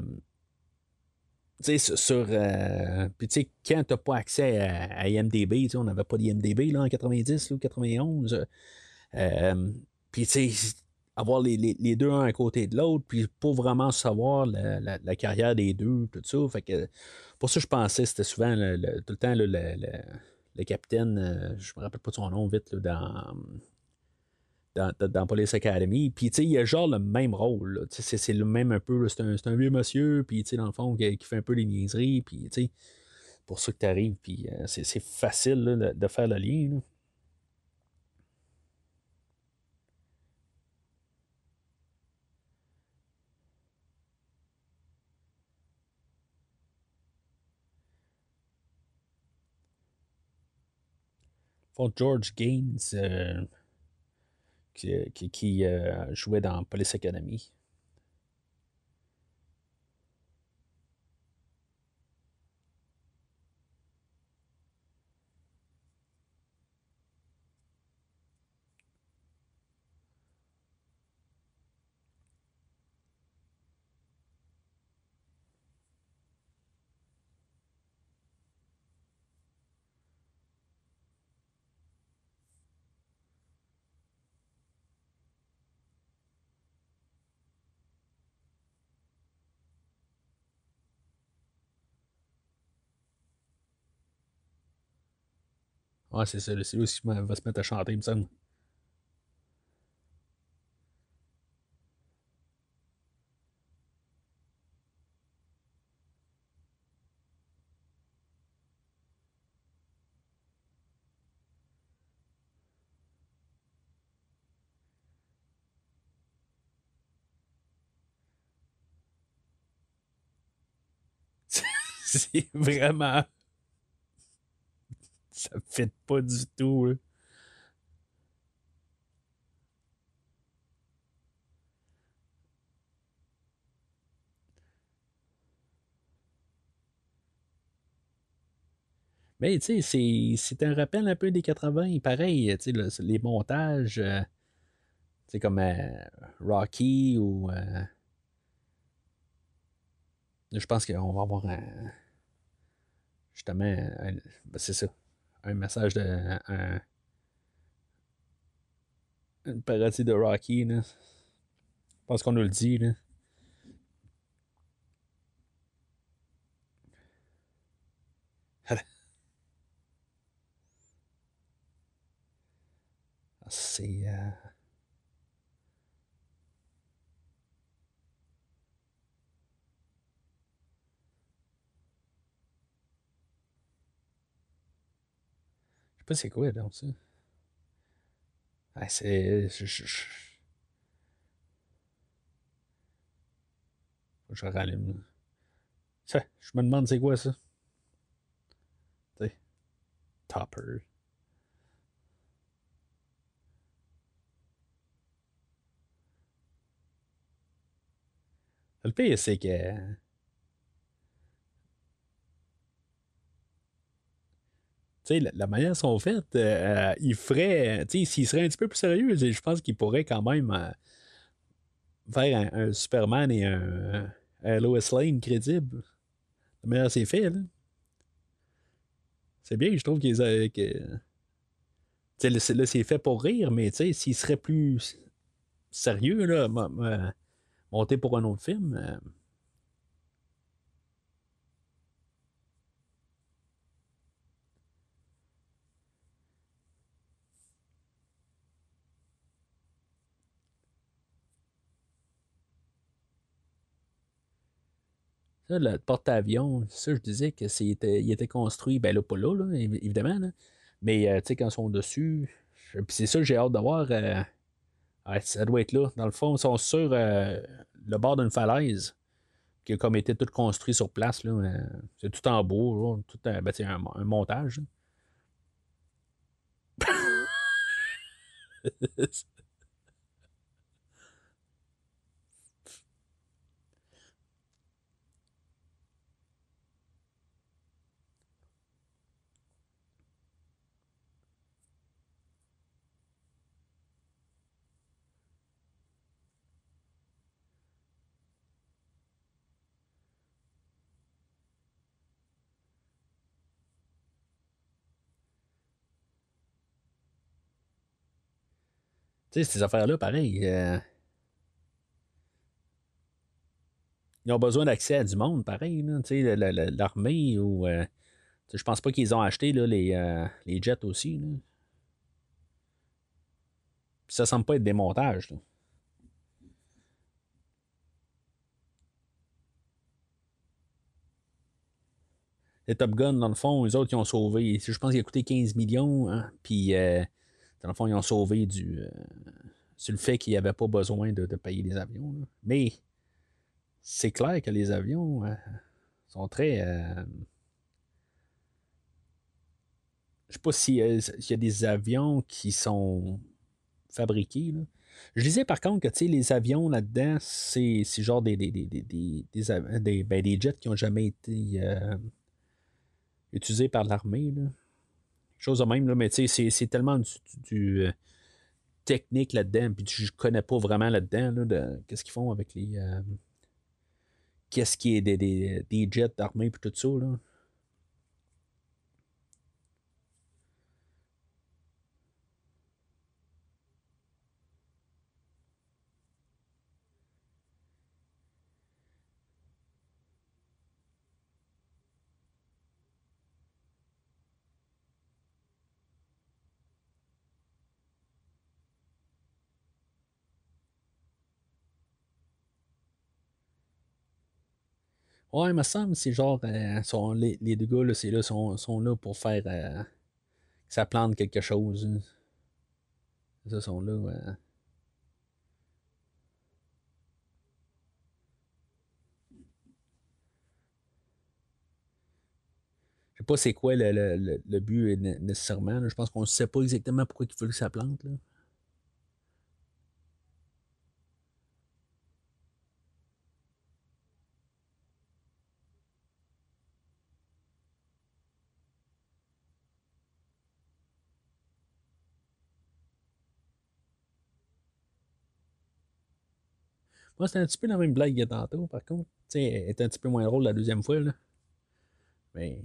A: sur. Euh, puis, tu sais, quand t'as pas accès à, IMDB, tu sais, on n'avait pas d'IMDB, là, en 90 ou 91. Euh, puis, tu sais, avoir les, les, deux un à côté de l'autre, puis pour vraiment savoir la, la, carrière des deux, tout ça. Fait que, pour ça, je pensais c'était souvent tout le temps le, le, capitaine, euh, je me rappelle pas son nom vite, dans, dans, dans, Police Academy. Puis, tu sais, il a genre le même rôle. C'est le même un peu. C'est un, un, vieux monsieur, puis, tu sais, dans le fond, qui, fait un peu des niaiseries. Puis, tu sais, pour ça que tu arrives, puis euh, c'est facile de, faire le lien. George Gaines, euh, qui, euh, jouait dans Police Academy. Ouais, c'est ça. C'est lui aussi va se mettre à chanter, il me semble. [laughs] c'est vraiment ça fait pas du tout. Mais tu sais, c'est un rappel un peu des 80, pareil, tu sais, les montages, euh, comme euh, Rocky ou. Euh, je pense qu'on va avoir un. Justement, ben, c'est ça un message de. Un, une parodie de Rocky. Là. Je pense qu'on nous le dit. Là. [laughs] C'est. Euh... c'est quoi donc ça. Ah, c'est. Je, je, je... je rallume. Ça, je me demande c'est quoi ça. Tu. Topper. Le pire, c'est que la, la, manière sont faites, euh, il ferait, s'il serait un petit peu plus sérieux, je pense qu'il pourrait quand même euh, faire un, Superman et un, Lois Lane crédible. La manière c'est fait, là. C'est bien, je trouve qu'il que, là, c'est fait pour rire, mais s'il serait plus sérieux, là, monter pour un autre film. Euh, le porte-avions, ça, je disais que c'était, il était construit, ben là, pas là, évidemment, mais euh, tu sais, quand ils sont dessus, c'est ça que j'ai hâte de voir. Euh, ça doit être là. Dans le fond, ils sont sur euh, le bord d'une falaise. qui a comme été tout construit sur place. C'est tout en beau, tout un, ben, un, montage. [laughs] Tu sais, ces affaires-là, pareil. Euh, ils ont besoin d'accès à du monde, pareil. Tu sais, l'armée ou. Euh, je pense pas qu'ils ont acheté là, les, euh, les, jets aussi. Là. ça semble pas être des montages. Les Top Gun, dans le fond, les autres, ils ont sauvé. Je pense qu'ils ont coûté 15 millions. Hein, puis dans le fond, ils ont sauvé du. Euh, sur le fait qu'il n'y avait pas besoin de, payer les avions. Mais c'est clair que les avions euh, sont très. Euh, je sais pas s'il y a des avions qui sont fabriqués. Je disais par contre que les avions là-dedans, c'est genre des, des, des, des, ben, des, jets qui n'ont jamais été utilisés par l'armée chose de même, là, mais tu sais, c'est tellement du, euh, technique là-dedans, puis je connais pas vraiment là-dedans, de, qu'est-ce qu'ils font avec les. Euh, qu'est-ce qui est des, des, des jets d'armée, puis tout ça, là. Ouais, il me semble c'est genre. Euh, sont, les, les, deux gars, là, là, sont, sont, là pour faire. Euh, que ça plante quelque chose. Hein. Ils sont là. Ouais. Je sais pas c'est quoi le, le, le, but nécessairement. Je pense qu'on ne sait pas exactement pourquoi il faut que ça plante. Moi, c'était un petit peu la même blague que tantôt, par contre. Tu sais, elle était un petit peu moins drôle la deuxième fois, là. Mais.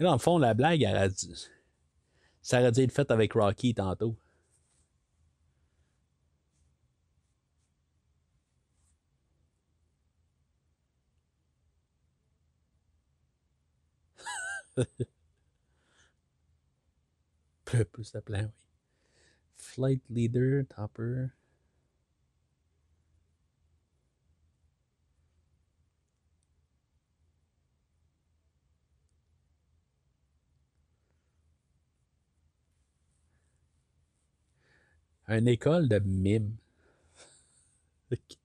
A: Là, en fond, la blague, elle ça aurait dû être fait avec Rocky tantôt. [laughs] plus de plan, oui. Flight leader, topper. Une école de mime. [laughs]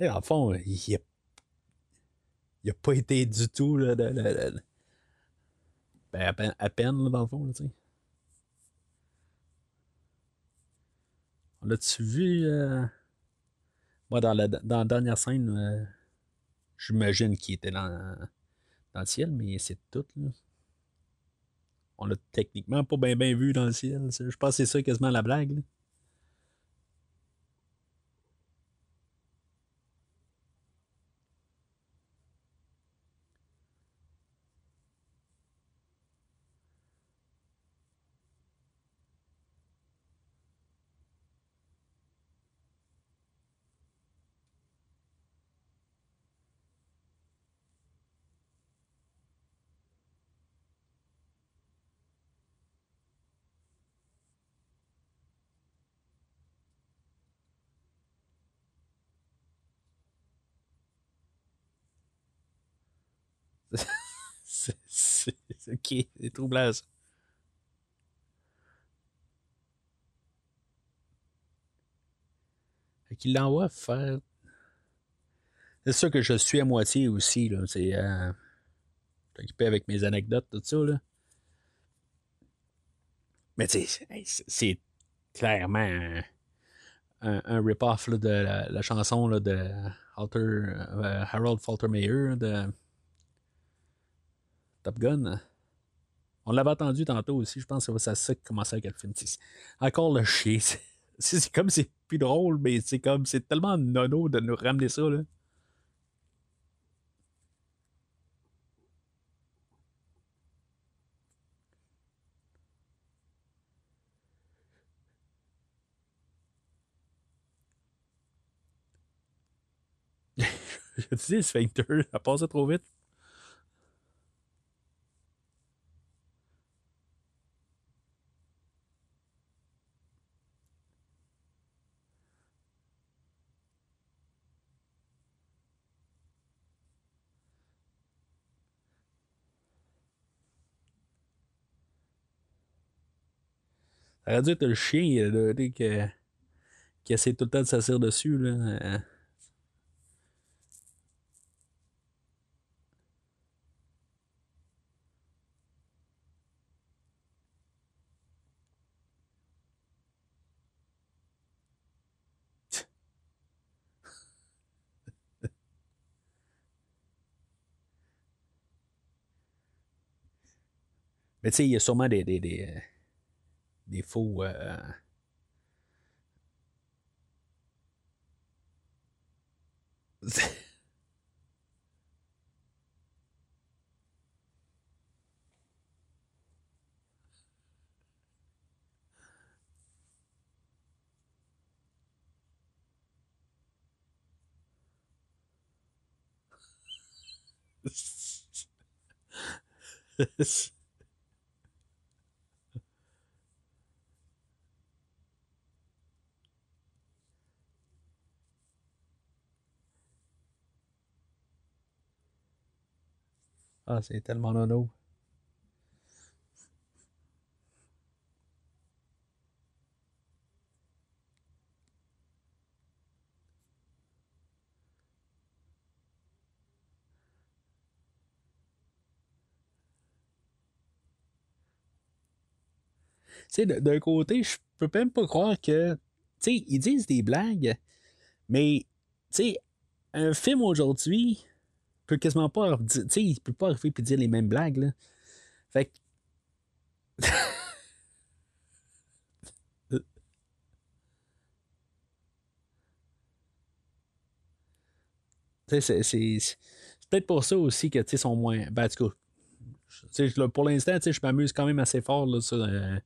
A: Et en fond, il n'a pas été du tout là, ben, à peine, à peine dans le fond, tu sais. L'as-tu vu? Euh... Moi, dans la, dernière scène, euh, j'imagine qu'il était dans, dans le ciel, mais c'est tout. Là. On l'a techniquement pas bien vu dans le ciel. Je pense que c'est ça quasiment la blague. c'est, ok, c'est troublant. Qu'il l'envoie faire. C'est sûr que je suis à moitié aussi. Là. C'est, euh... Occupé avec mes anecdotes, tout ça. Là. Mais tu c'est clairement un, un rip-off de la, chanson de euh, Harold Faltermeyer de Top Gun. On l'avait entendu tantôt aussi, je pense que c'est ça qui commençait avec le film. Encore le chien. [laughs] C'est comme c'est plus drôle, mais c'est comme c'est tellement nono de nous ramener ça. Là. [laughs] Je te dis, Sphincter, a passé trop vite. Aurait dû être le chien là, qui, qui essaie tout le temps de s'asseoir dessus. Là. [laughs] Mais tu sais, il y a sûrement des, des, des, euh, des faux. Ah, c'est tellement nono. Tu sais, d'un côté, je peux même pas croire que. Tu sais, ils disent des blagues, mais, tu sais, un film aujourd'hui, peut quasiment pas. Tu sais, il peut pas arriver et dire les mêmes blagues. Là. Fait que. [laughs] c'est, peut-être pour ça aussi que ils sont moins. Ben, en tout cas, pour l'instant, je m'amuse quand même assez fort là, ça, euh,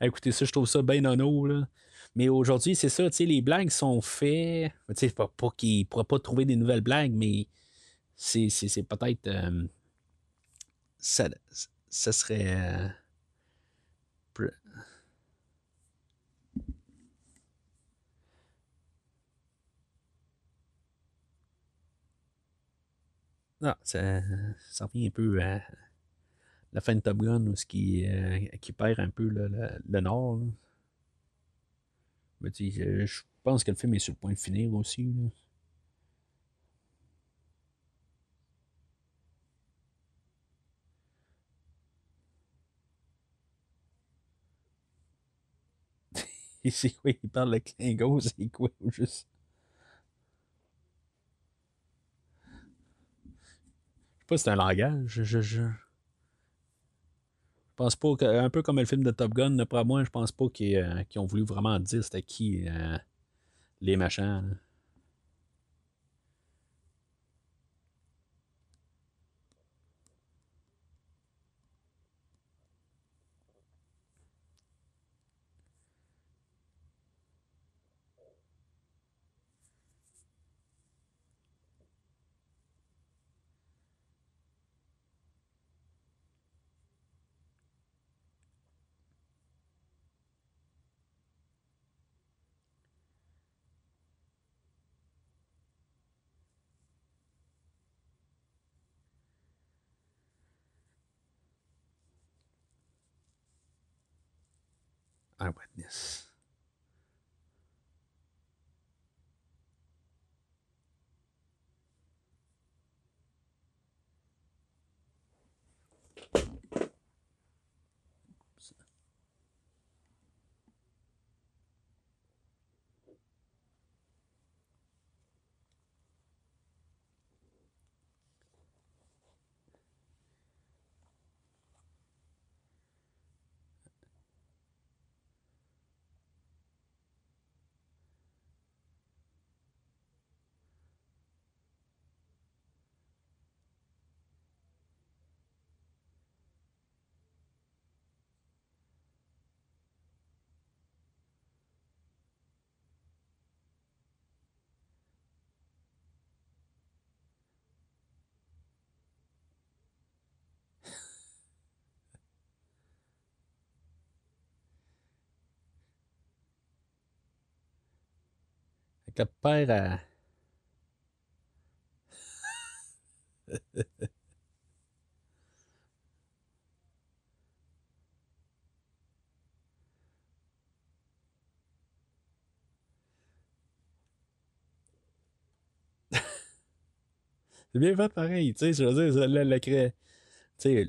A: à écouter ça. Je trouve ça bien nono. Là. Mais aujourd'hui, c'est ça, les blagues sont faites. Pas, pas qu'ils ne pourraient pas trouver des nouvelles blagues, mais c'est, peut-être. Euh, ça, ça, serait. Euh, non, ça, ça revient un peu à la fin de Top Gun, où ce qui, euh, qui perd un peu le, le, nord. Mais je pense que le film est sur le point de finir aussi. Là. [laughs] c'est quoi, il parle le Klingon, [laughs] c'est quoi, juste? Je sais pas si c'est un langage. Je, je, je... pense pas que, un peu comme le film de Top Gun, d'après moi, je pense pas qu'ils euh, ont voulu vraiment dire c'était qui euh, les machins. Eyewitness. Le père. [laughs] C'est bien fait pareil, tu sais, je veux dire, là, le cré...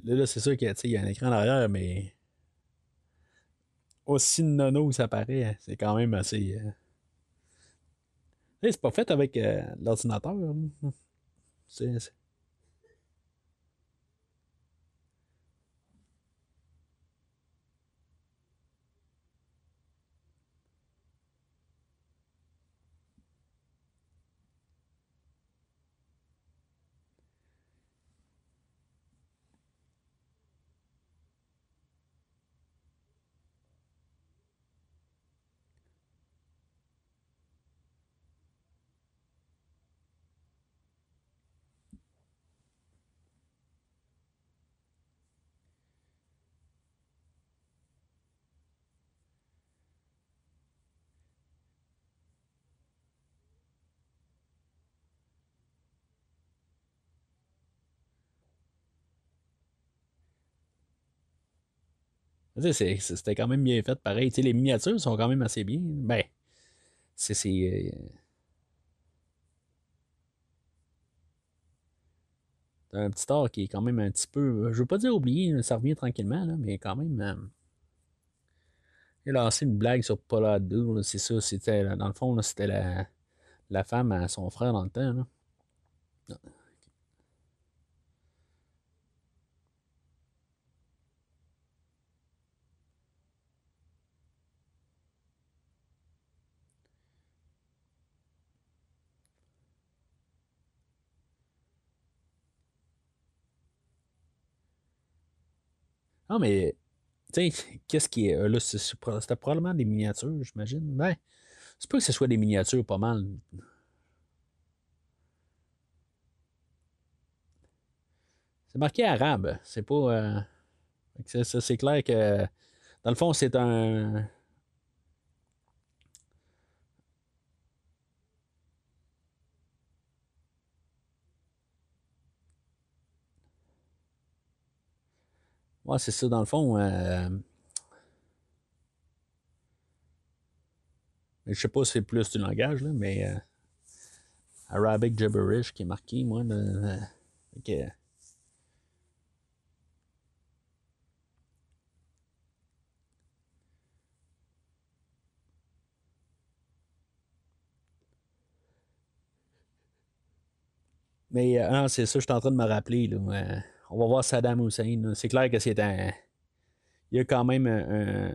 A: Là, c'est sûr qu'il y a un écran derrière, mais aussi nono que ça paraît, c'est quand même assez. euh, c'est pas fait avec euh, l'ordinateur. hein. C'était quand même bien fait, pareil. Les miniatures sont quand même assez bien. Ben, c'est. euh, un petit art qui est quand même un petit peu. Je veux pas dire oublié, ça revient tranquillement, là, mais quand même. euh, il a lancé une blague sur Paula 2, là, c'est ça. C'était, dans le fond, c'était la, la femme à son frère dans le temps. Là. Mais, tu sais, qu'est-ce qui est. euh, Là, c'était probablement des miniatures, j'imagine. Ben, c'est pas que ce soit des miniatures pas mal. C'est marqué arabe. C'est pas. euh, c'est clair que. Dans le fond, c'est un. Ouais, c'est ça, dans le fond. euh, Je sais pas si c'est plus du langage, là, mais. euh, Arabic gibberish qui est marqué, moi. là, euh, Mais euh, non, c'est ça, je suis en train de me rappeler. Là, on va voir Saddam Hussein. C'est clair que c'est un. Il y a quand même un,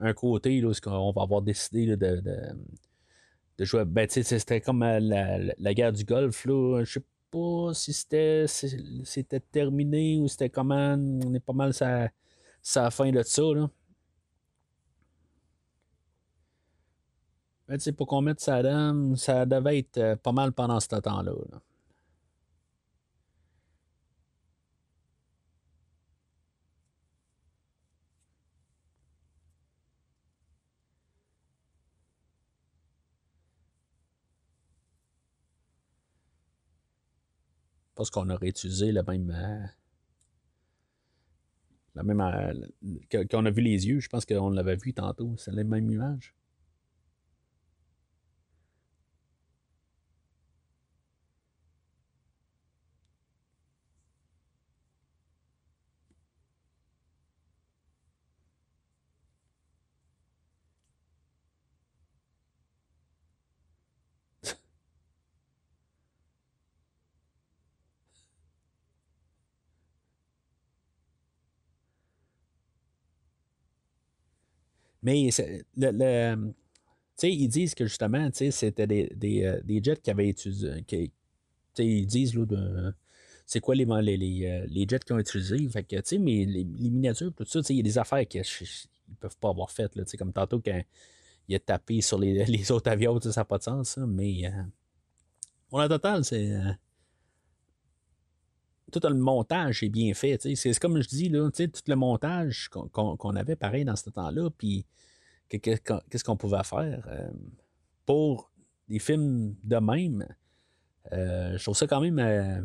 A: un- côté là, qu'on va avoir décidé de, de, de jouer. Ben, c'était comme euh, la, la- la guerre du Golfe. Là. Je sais pas si c'était c'était terminé ou c'était comment. On est pas mal sa, sa fin de ça. Là. Ben, pour qu'on mette Saddam, ça devait être euh, pas mal pendant ce temps-là. là. Parce qu'on aurait utilisé le même. euh, La même. qu'on a vu les yeux, je pense qu'on l'avait vu tantôt. C'est la même image. Mais le, ils disent que justement, c'était des, des, euh, des, jets qui avaient utilisé. Qui, ils disent là, c'est quoi les, les, euh, les, jets qu'ils ont utilisés. Fait que, mais les, miniatures, tout ça, il y a des affaires qu'ils ne peuvent pas avoir faites. Là, comme tantôt quand il a tapé sur les, [laughs] les autres avions, ça n'a pas de sens. Ça, mais euh, pour la totale, c'est. Tout le montage est bien fait. C'est comme je dis, tout le montage qu'on avait pareil dans ce temps-là. Puis qu'est-ce qu'on pouvait faire. Euh, pour des films de même, euh, je trouve ça quand même. Euh,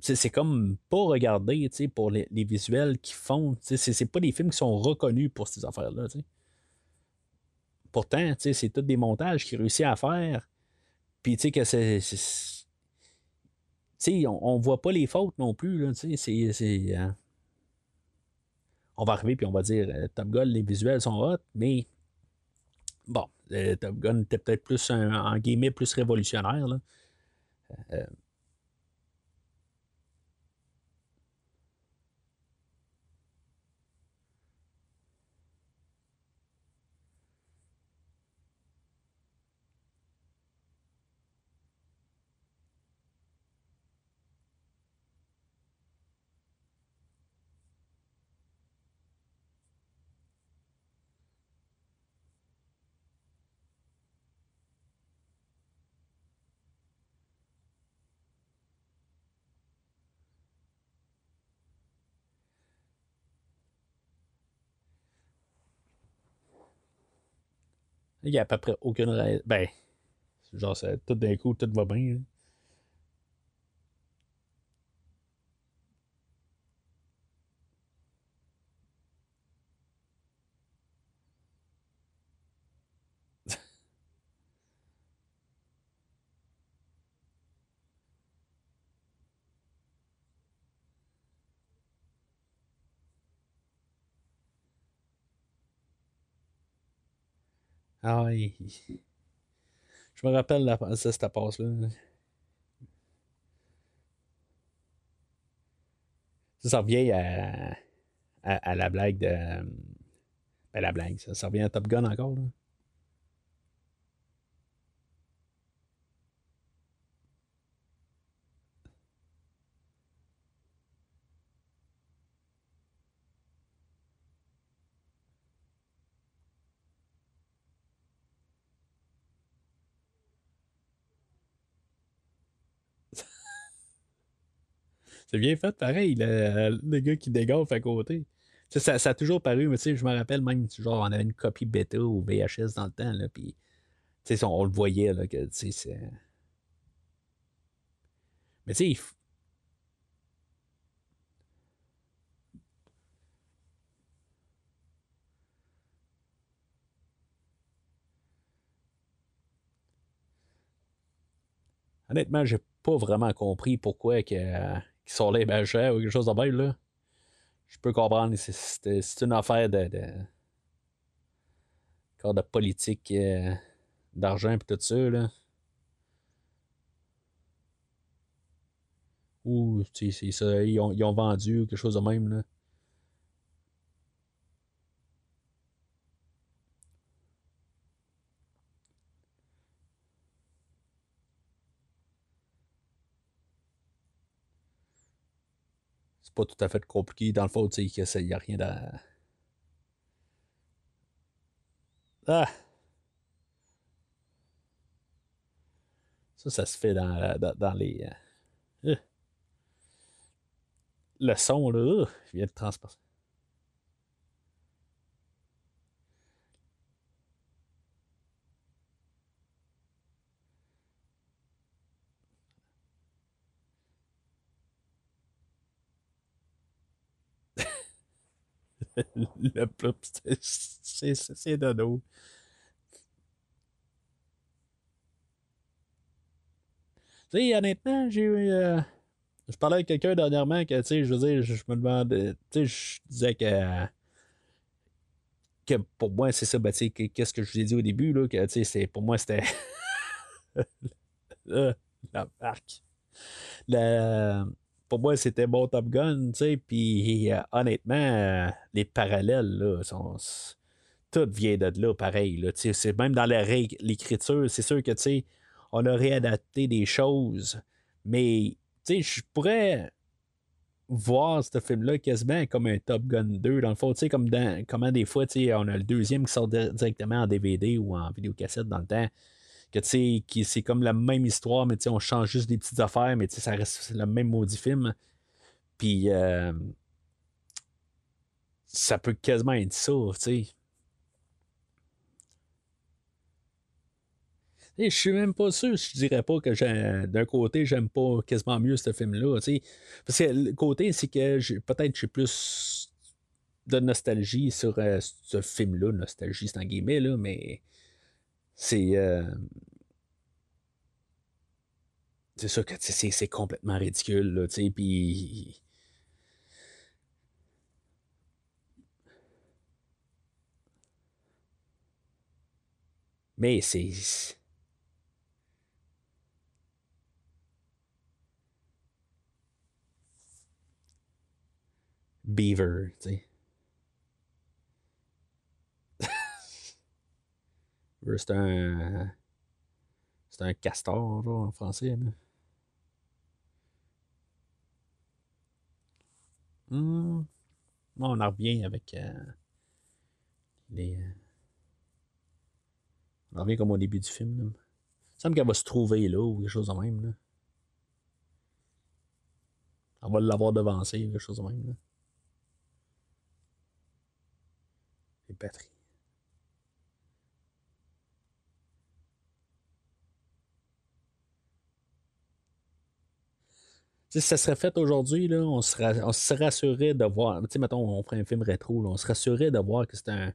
A: c'est comme pas regarder pour les, visuels qu'ils font. C'est pas des films qui sont reconnus pour ces affaires-là. Pourtant, c'est tous des montages qu'ils réussissent à faire. Puis, que c'est. On, on voit pas les fautes non plus. C'est on va arriver puis on va dire euh, Top Gun, les visuels sont hot, mais bon, euh, Top Gun était peut-être plus un, en guillemets plus révolutionnaire. Là. Euh, Il n'y a à peu près aucune raison. Ben, genre, ça, tout d'un coup, tout va bien. Ah. Je me rappelle ça, cette passe-là. Ça, ça revient à, à, la blague de. Ben, la blague, ça, ça revient à Top Gun encore. Là. C'est bien fait, pareil, le, gars qui dégage à côté. Ça, ça, a toujours paru, mais je me rappelle même, genre, on avait une copie bêta ou VHS dans le temps, là, puis on, on le voyait, là, que, tu sais, c'est... Mais tu sais, Honnêtement, j'ai pas vraiment compris pourquoi que qui sont là, ben, cher ou quelque chose de même, là. Je peux comprendre, c'est une affaire de, de, de politique, euh, d'argent et tout ça, là. Ou, tu sais, ça, ils ont, ils ont vendu quelque chose de même, là. Tout à fait compliqué. Dans le fond, tu sais, il n'y a rien de. Ah! Ça, ça se fait dans, dans, les. Euh, euh. le son, là, vient de. [laughs] le c'est dodo. Tu sais, honnêtement, j'ai eu. Euh, je parlais avec quelqu'un dernièrement que, tu sais, je je, me demandais. Tu sais, je disais que. Que pour moi, c'est ça, ben, tu sais, qu'est-ce que je vous ai dit au début, là, que, tu sais, pour moi, c'était. [laughs] la marque. Pour moi, c'était bon Top Gun, tu sais, puis euh, honnêtement, euh, les parallèles, là, sont. Tout vient de là, pareil. Là, c'est même dans l'écriture, c'est sûr que, tu sais, on a réadapté des choses, mais, tu sais, je pourrais voir ce film-là quasiment comme un Top Gun 2, dans le fond, tu sais, comme comment des fois, tu sais, on a le deuxième qui sort directement en DVD ou en vidéocassette dans le temps que c'est comme la même histoire, mais on change juste des petites affaires, mais ça reste le même maudit film. Puis euh, ça peut quasiment être ça, tu sais. Je suis même pas sûr, je dirais pas que d'un côté, j'aime pas quasiment mieux ce film-là. Parce que le côté, c'est que peut-être j'ai plus de nostalgie sur euh, ce film-là. Nostalgie, c'est en guillemets, là, mais c'est. Euh, c'est ça que c'est complètement ridicule, tu sais, puis. Mais c'est. Beaver, tu sais. C'est un. C'est un castor, en français. Là. Hmm. On en revient avec euh, les. Euh, on en revient comme au début du film. Là. Il semble qu'elle va se trouver là ou quelque chose de même. Là. On va l'avoir devancé, quelque chose de même. Là. Les batteries. Si ça serait fait aujourd'hui, là, on, se rassurait de voir. Tu sais, mettons, on ferait un film rétro, on se rassurait de voir que c'est un,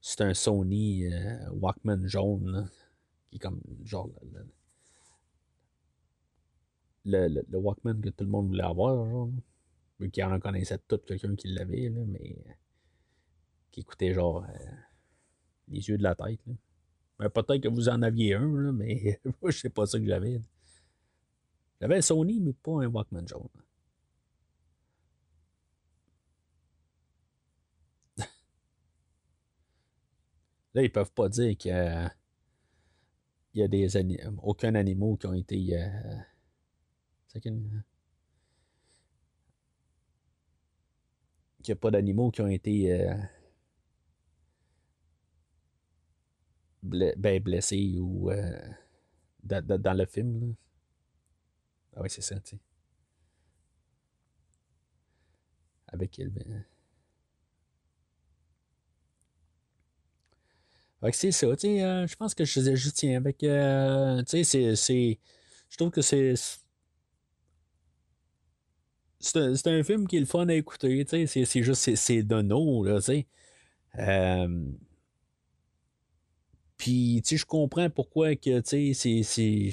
A: c'est un Sony euh, Walkman jaune, qui est comme genre le, Walkman que tout le monde voulait avoir, genre. Vu qu'il en connaissait tout quelqu'un qui l'avait, là, mais euh, qui écoutait genre euh, les yeux de la tête. Peut-être que vous en aviez un, là, mais [laughs] moi, je sais pas ça que j'avais. J'avais un Sony, mais pas un Walkman jaune. [laughs] Là, ils peuvent pas dire qu'il il y a des aucun animaux qui ont été. Euh, qu'il n'y a pas d'animaux qui ont été euh, ben, blessés ou euh, dans, le film. Ah oui, c'est ça, tu sais. Avec elle. Ben... c'est ça, tu sais, euh, je pense que je, je tiens avec, euh, tu sais, c'est, je trouve que c'est, c'est un, un, film qui est le fun à écouter, tu sais, c'est juste, c'est de nous, là, tu sais. Euh, puis, tu sais, je comprends pourquoi que, tu sais, c'est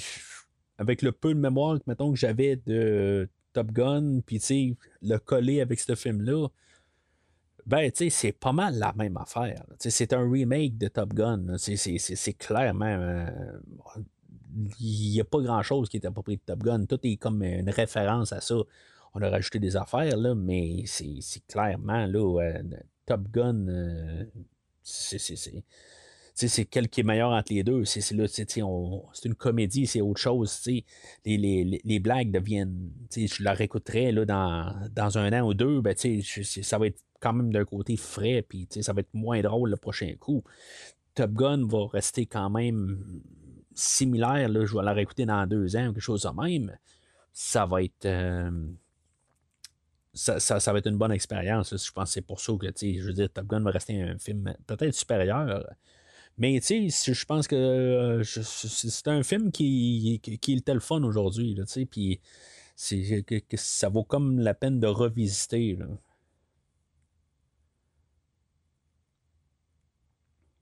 A: avec le peu de mémoire mettons, que j'avais de Top Gun, puis le coller avec ce film-là, ben, c'est pas mal la même affaire. C'est un remake de Top Gun. C'est clairement. Euh, il n'y a pas grand-chose qui est approprié de Top Gun. Tout est comme une référence à ça. On a rajouté des affaires, mais c'est clairement là, euh, Top Gun. Euh, c'est c'est quel qui est meilleur entre les deux. C'est une comédie, c'est autre chose. Les, les, les, blagues deviennent. Je la réécouterai là, dans, dans un an ou deux, ben, ça va être quand même d'un côté frais, puis ça va être moins drôle le prochain coup. Top Gun va rester quand même similaire. Là, je vais la réécouter dans deux ans, quelque chose de même. Ça va être. Euh, ça, ça, va être une bonne expérience. Je pense que c'est pour ça que, je veux dire, Top Gun va rester un film peut-être supérieur mais tu sais, je pense que euh, c'est un film qui, qui, est le fun aujourd'hui, tu sais, puis ça vaut comme la peine de revisiter.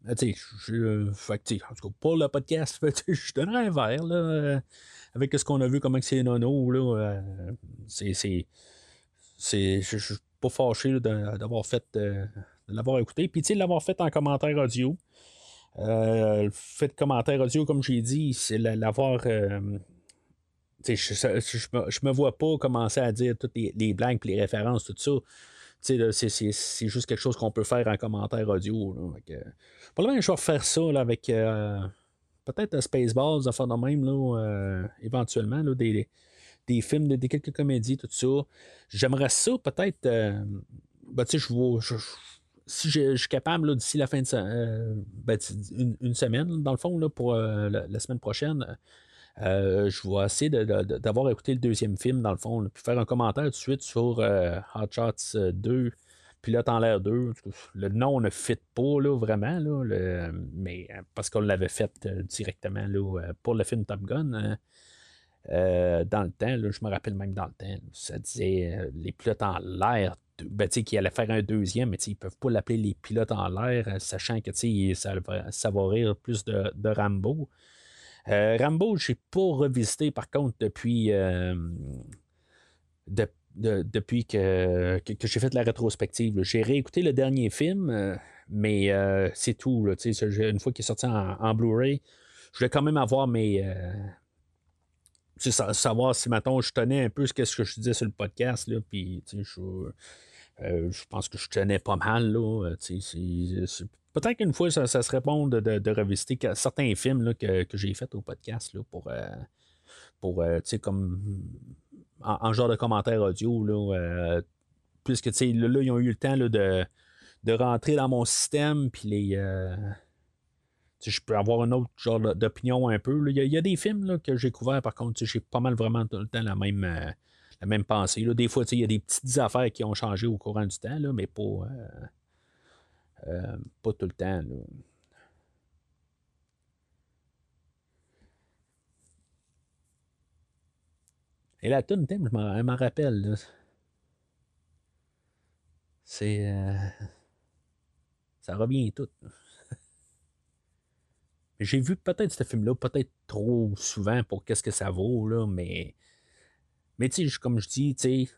A: je, en tout cas, pour le podcast, [laughs] je donnerais un verre là, avec ce qu'on a vu, comment c'est nono. Là, c'est, je suis pas fâché d'avoir fait, de l'avoir écouté. Puis, de l'avoir fait en commentaire audio. Euh, le fait de commentaire audio, comme j'ai dit, c'est l'avoir. Euh, je, je, me, vois pas commencer à dire toutes les, les blagues les références, tout ça. C'est juste quelque chose qu'on peut faire en commentaire audio. Là. pour le moment, je vais refaire ça avec euh, peut-être Spaceballs, à faire de même, là, éventuellement, là, des, des films, des, quelques comédies, tout ça. J'aimerais ça peut-être. Ben, je si je, suis capable d'ici la fin de euh, ben, une, semaine, dans le fond, là, pour euh, la, semaine prochaine, euh, je vais essayer d'avoir écouté le deuxième film, dans le fond, puis faire un commentaire tout de suite sur Hot Shots 2, Pilote en l'air 2. Le nom ne fit pas là, vraiment, là, mais parce qu'on l'avait fait directement là, pour le film Top Gun. Hein. dans le temps, je me rappelle même dans le temps, ça disait les pilotes en l'air ben, qui allait faire un deuxième, mais ils ne peuvent pas l'appeler les pilotes en l'air, euh, sachant que ça, va rire plus de, Rambo. Euh, Rambo, je n'ai pas revisité par contre depuis, euh, depuis que, que, j'ai fait la rétrospective. J'ai réécouté le dernier film, mais c'est tout. une fois qu'il est sorti en, Blu-ray, je vais quand même avoir mes. Savoir si maintenant je tenais un peu ce que je disais sur le podcast. Là, puis, je, euh, je pense que je tenais pas mal. Là, euh, peut-être qu'une fois, ça, serait bon de, de, revisiter certains films là, que, j'ai fait au podcast là, pour, euh, pour comme en, genre de commentaire audio. Là, puisque là, là, ils ont eu le temps là, de, de rentrer dans mon système, puis les. Je peux avoir un autre genre d'opinion un peu. Il y, a des films là, que j'ai couverts, par contre, j'ai pas mal vraiment tout le temps la même, même pensée. Là. Des fois, il y a des petites affaires qui ont changé au courant du temps, là, mais pas, euh, euh, pas tout le temps. Et la tune thème, je m'en rappelle. C'est. Euh, ça revient tout. J'ai vu peut-être ce film-là, peut-être trop souvent pour qu'est-ce que ça vaut, là, mais mais tu sais, comme je dis, tu sais,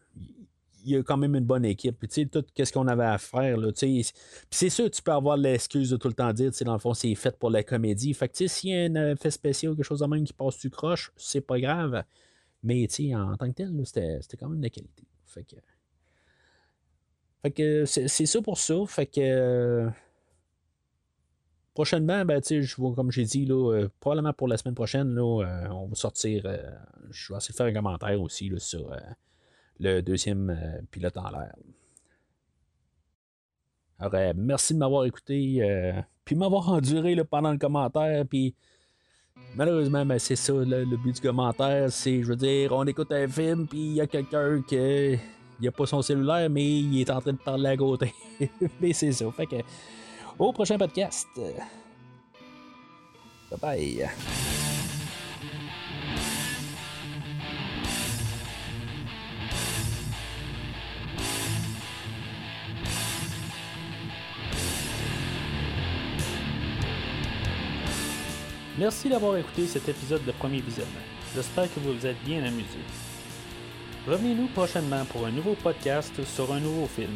A: il y a quand même une bonne équipe. tu sais, tout ce qu'on avait à faire, là, tu sais. Puis c'est sûr, tu peux avoir l'excuse de tout le temps dire, tu sais, dans le fond, c'est fait pour la comédie. Fait que, tu sais, s'il y a un effet spécial quelque chose de même qui passe du croche, c'est pas grave. Mais, tu sais, en tant que tel, c'était quand même de la qualité. Fait que. Fait que c'est ça pour ça. Fait que prochainement, ben, je vois, comme j'ai dit, là, euh, probablement pour la semaine prochaine, là, euh, on va sortir. Euh, je vais essayer de faire un commentaire aussi là, sur le deuxième pilote en l'air. Alors, merci de m'avoir écouté, puis m'avoir [laughs] enduré pendant le commentaire, puis malheureusement, ben, c'est ça, le but du commentaire, c'est, je veux dire, on écoute un film, puis il y a quelqu'un qui il a pas son cellulaire, mais il est en train de parler à côté. [laughs] mais c'est ça. Fait que au prochain podcast. Bye bye. Merci d'avoir écouté cet épisode de Premier Visionnement. J'espère que vous vous êtes bien amusé. Revenez-nous prochainement pour un nouveau podcast sur un nouveau film.